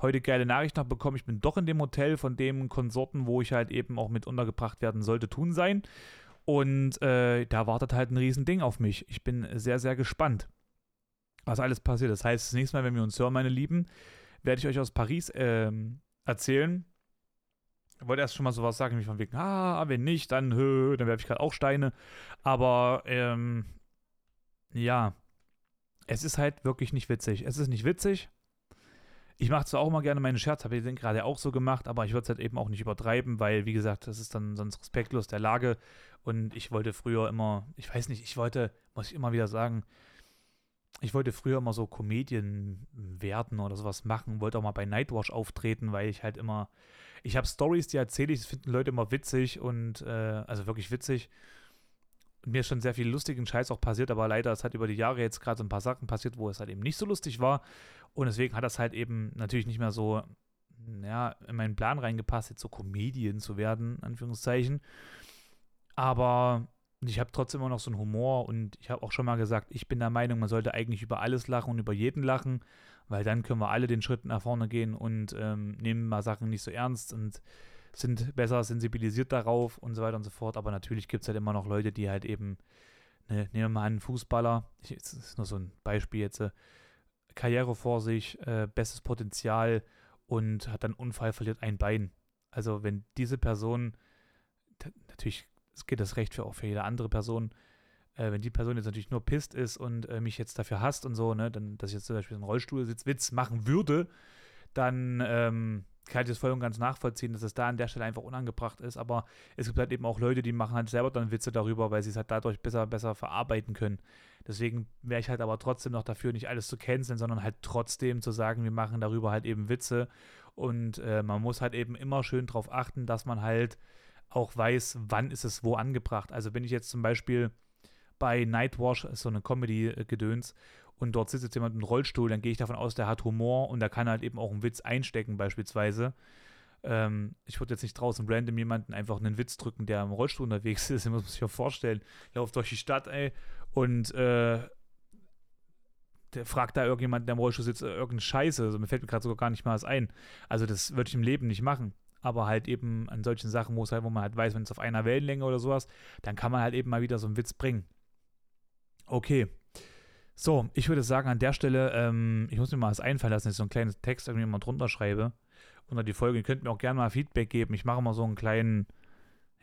heute geile Nachricht noch bekommen, ich bin doch in dem Hotel von dem Konsorten, wo ich halt eben auch mit untergebracht werden sollte, tun sein. Und äh, da wartet halt ein Riesending auf mich. Ich bin sehr, sehr gespannt, was alles passiert. Das heißt, das nächste Mal, wenn wir uns hören, meine Lieben, werde ich euch aus Paris ähm, erzählen. Ich wollte erst schon mal sowas sagen, wie von wegen, ah, wenn nicht, dann, hö, dann werfe ich gerade auch Steine. Aber, ähm, ja, es ist halt wirklich nicht witzig. Es ist nicht witzig. Ich mache zwar auch immer gerne meine Scherze, habe ich den gerade auch so gemacht, aber ich würde es halt eben auch nicht übertreiben, weil, wie gesagt, das ist dann sonst respektlos der Lage. Und ich wollte früher immer, ich weiß nicht, ich wollte, muss ich immer wieder sagen, ich wollte früher immer so Comedien werden oder sowas machen, wollte auch mal bei Nightwatch auftreten, weil ich halt immer, ich habe Stories, die erzähle ich, das finden Leute immer witzig und, äh, also wirklich witzig. Mir ist schon sehr viel lustigen Scheiß auch passiert, aber leider, es hat über die Jahre jetzt gerade so ein paar Sachen passiert, wo es halt eben nicht so lustig war. Und deswegen hat das halt eben natürlich nicht mehr so, ja, in meinen Plan reingepasst, jetzt so Comedian zu werden, Anführungszeichen. Aber ich habe trotzdem immer noch so einen Humor und ich habe auch schon mal gesagt, ich bin der Meinung, man sollte eigentlich über alles lachen und über jeden lachen, weil dann können wir alle den Schritt nach vorne gehen und ähm, nehmen mal Sachen nicht so ernst und sind besser sensibilisiert darauf und so weiter und so fort. Aber natürlich gibt es halt immer noch Leute, die halt eben, ne, nehmen wir mal einen Fußballer, ich, das ist nur so ein Beispiel jetzt, äh, Karriere vor sich, äh, bestes Potenzial und hat dann Unfall, verliert ein Bein. Also wenn diese Person, natürlich geht das recht für auch für jede andere Person, äh, wenn die Person jetzt natürlich nur pisst ist und äh, mich jetzt dafür hasst und so, ne, dann, dass ich jetzt zum Beispiel einen Rollstuhlsitzwitz machen würde, dann ähm, kann ich das voll und ganz nachvollziehen, dass es da an der Stelle einfach unangebracht ist. Aber es gibt halt eben auch Leute, die machen halt selber dann Witze darüber, weil sie es halt dadurch besser, besser verarbeiten können. Deswegen wäre ich halt aber trotzdem noch dafür, nicht alles zu canceln, sondern halt trotzdem zu sagen, wir machen darüber halt eben Witze. Und äh, man muss halt eben immer schön darauf achten, dass man halt auch weiß, wann ist es wo angebracht. Also wenn ich jetzt zum Beispiel bei Nightwash, so eine Comedy-Gedöns, und dort sitzt jetzt jemand im Rollstuhl, dann gehe ich davon aus, der hat Humor und der kann halt eben auch einen Witz einstecken, beispielsweise. Ähm, ich würde jetzt nicht draußen random jemanden einfach einen Witz drücken, der im Rollstuhl unterwegs ist. Das muss man sich ja vorstellen. Lauft durch die Stadt, ey, und äh, der fragt da irgendjemand, der im Rollstuhl sitzt, äh, irgendeine Scheiße. Also mir fällt mir gerade sogar gar nicht mal was ein. Also das würde ich im Leben nicht machen. Aber halt eben an solchen Sachen, wo, halt, wo man halt weiß, wenn es auf einer Wellenlänge oder sowas, dann kann man halt eben mal wieder so einen Witz bringen. Okay. So, ich würde sagen, an der Stelle, ähm, ich muss mir mal was einfallen lassen, dass ich so einen kleinen Text irgendwie mal drunter schreibe. Unter die Folge. Ihr könnt mir auch gerne mal Feedback geben. Ich mache mal so einen kleinen,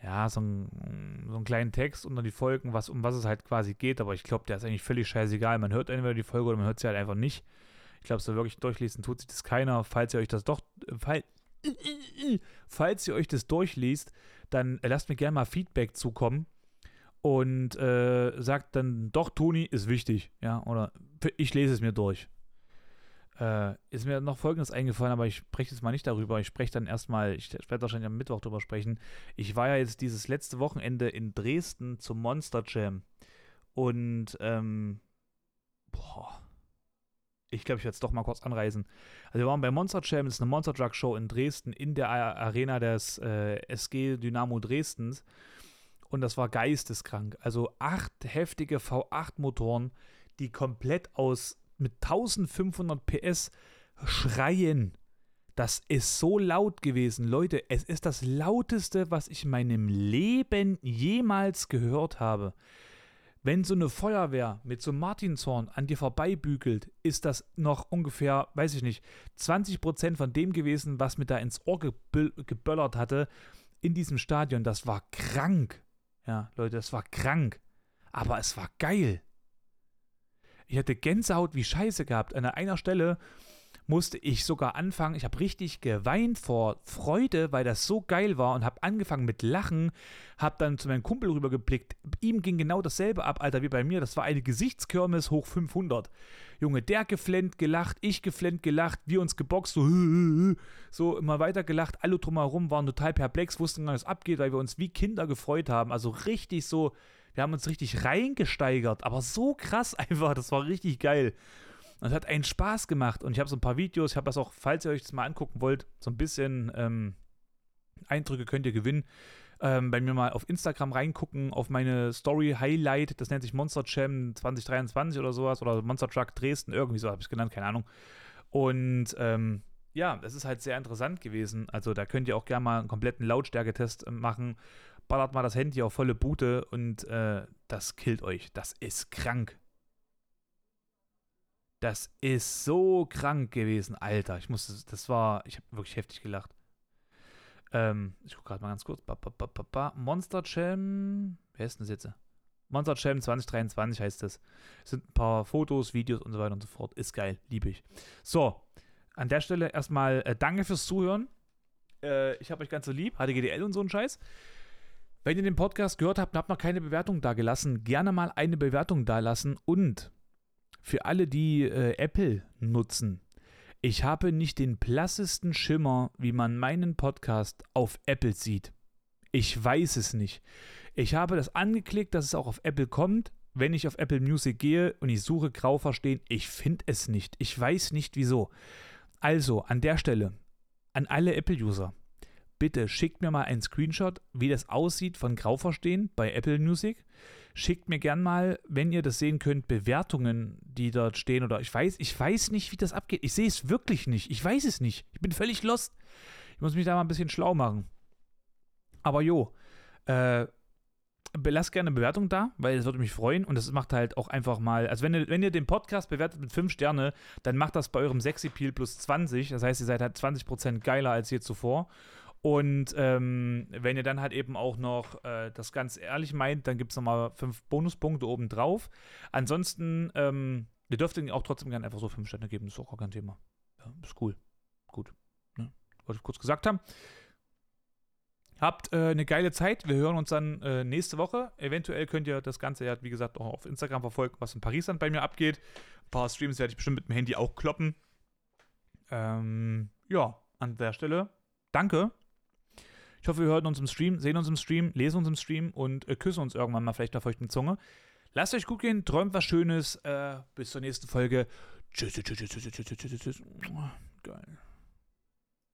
ja, so einen, so einen kleinen Text unter die Folgen, was, um was es halt quasi geht. Aber ich glaube, der ist eigentlich völlig scheißegal. Man hört entweder die Folge oder man hört sie halt einfach nicht. Ich glaube, so wirklich durchlesen tut sich das keiner. Falls ihr euch das doch, fall, falls ihr euch das durchliest, dann lasst mir gerne mal Feedback zukommen und äh, sagt dann, doch, Toni ist wichtig, ja, oder ich lese es mir durch. Äh, ist mir noch Folgendes eingefallen, aber ich spreche jetzt mal nicht darüber. Ich spreche dann erstmal, ich werde wahrscheinlich am Mittwoch darüber sprechen. Ich war ja jetzt dieses letzte Wochenende in Dresden zum Monster Jam. Und, ähm, boah, ich glaube, ich werde es doch mal kurz anreisen. Also wir waren bei Monster Jam, das ist eine Monster Truck Show in Dresden in der Arena des äh, SG Dynamo Dresdens. Und das war geisteskrank. Also acht heftige V8-Motoren, die komplett aus mit 1500 PS schreien. Das ist so laut gewesen, Leute. Es ist das lauteste, was ich in meinem Leben jemals gehört habe. Wenn so eine Feuerwehr mit so einem Martinshorn an dir vorbeibügelt, ist das noch ungefähr, weiß ich nicht, 20% von dem gewesen, was mir da ins Ohr geböllert hatte in diesem Stadion. Das war krank. Ja, Leute, das war krank. Aber es war geil. Ich hatte Gänsehaut wie Scheiße gehabt. An einer Stelle musste ich sogar anfangen, ich habe richtig geweint vor Freude, weil das so geil war und habe angefangen mit Lachen, habe dann zu meinem Kumpel rübergeblickt. Ihm ging genau dasselbe ab, Alter, wie bei mir. Das war eine Gesichtskirmes hoch 500. Junge, der geflennt, gelacht, ich geflennt, gelacht, wir uns geboxt, so, so immer weiter gelacht. Alle drumherum waren total perplex, wussten gar nicht, was abgeht, weil wir uns wie Kinder gefreut haben. Also richtig so, wir haben uns richtig reingesteigert, aber so krass einfach, das war richtig geil. Und es hat einen Spaß gemacht. Und ich habe so ein paar Videos, ich habe das auch, falls ihr euch das mal angucken wollt, so ein bisschen ähm, Eindrücke könnt ihr gewinnen. Ähm, bei mir mal auf Instagram reingucken, auf meine Story Highlight, das nennt sich Monster Jam 2023 oder sowas, oder Monster Truck Dresden, irgendwie so habe ich es genannt, keine Ahnung. Und ähm, ja, das ist halt sehr interessant gewesen. Also da könnt ihr auch gerne mal einen kompletten Lautstärketest machen. Ballert mal das Handy auf volle Bute und äh, das killt euch. Das ist krank. Das ist so krank gewesen, Alter. Ich musste, das war, ich habe wirklich heftig gelacht. Ähm, ich gucke gerade mal ganz kurz. Ba, ba, ba, Monster Jam, wer ist denn das jetzt? Monster Jam 2023 heißt das. Es sind ein paar Fotos, Videos und so weiter und so fort. Ist geil, liebe ich. So, an der Stelle erstmal äh, danke fürs Zuhören. Äh, ich habe euch ganz so lieb. HDGDL und so ein Scheiß. Wenn ihr den Podcast gehört habt und habt noch keine Bewertung da gelassen, gerne mal eine Bewertung da lassen und für alle, die äh, Apple nutzen, ich habe nicht den blassesten Schimmer, wie man meinen Podcast auf Apple sieht. Ich weiß es nicht. Ich habe das angeklickt, dass es auch auf Apple kommt. Wenn ich auf Apple Music gehe und ich suche grau verstehen, ich finde es nicht. Ich weiß nicht wieso. Also an der Stelle, an alle Apple-User, bitte schickt mir mal einen Screenshot, wie das aussieht von grau verstehen bei Apple Music. Schickt mir gern mal, wenn ihr das sehen könnt, Bewertungen, die dort stehen. Oder ich weiß, ich weiß nicht, wie das abgeht. Ich sehe es wirklich nicht. Ich weiß es nicht. Ich bin völlig lost. Ich muss mich da mal ein bisschen schlau machen. Aber jo, äh, lasst gerne eine Bewertung da, weil es würde mich freuen und das macht halt auch einfach mal, also wenn ihr, wenn ihr den Podcast bewertet mit 5 Sterne, dann macht das bei eurem Sexy Peel plus 20, das heißt, ihr seid halt 20% geiler als je zuvor und ähm, wenn ihr dann halt eben auch noch äh, das ganz ehrlich meint, dann gibt es nochmal fünf Bonuspunkte oben drauf. Ansonsten, ähm, ihr dürft ihn auch trotzdem gerne einfach so fünf Sterne geben, ist auch gar kein Thema. Ja, ist cool. Gut. Ne? Wollte ich kurz gesagt haben. Habt äh, eine geile Zeit. Wir hören uns dann äh, nächste Woche. Eventuell könnt ihr das Ganze ja, wie gesagt, auch auf Instagram verfolgen, was in Paris dann bei mir abgeht. Ein paar Streams werde ich bestimmt mit dem Handy auch kloppen. Ähm, ja, an der Stelle danke ich hoffe, wir hören uns im Stream, sehen uns im Stream, lesen uns im Stream und äh, küssen uns irgendwann mal vielleicht auf feuchten Zunge. Lasst euch gut gehen, träumt was Schönes. Äh, bis zur nächsten Folge. Tschüss, tschüss, tschüss, tschüss, tschüss, tschüss, tschüss. Geil.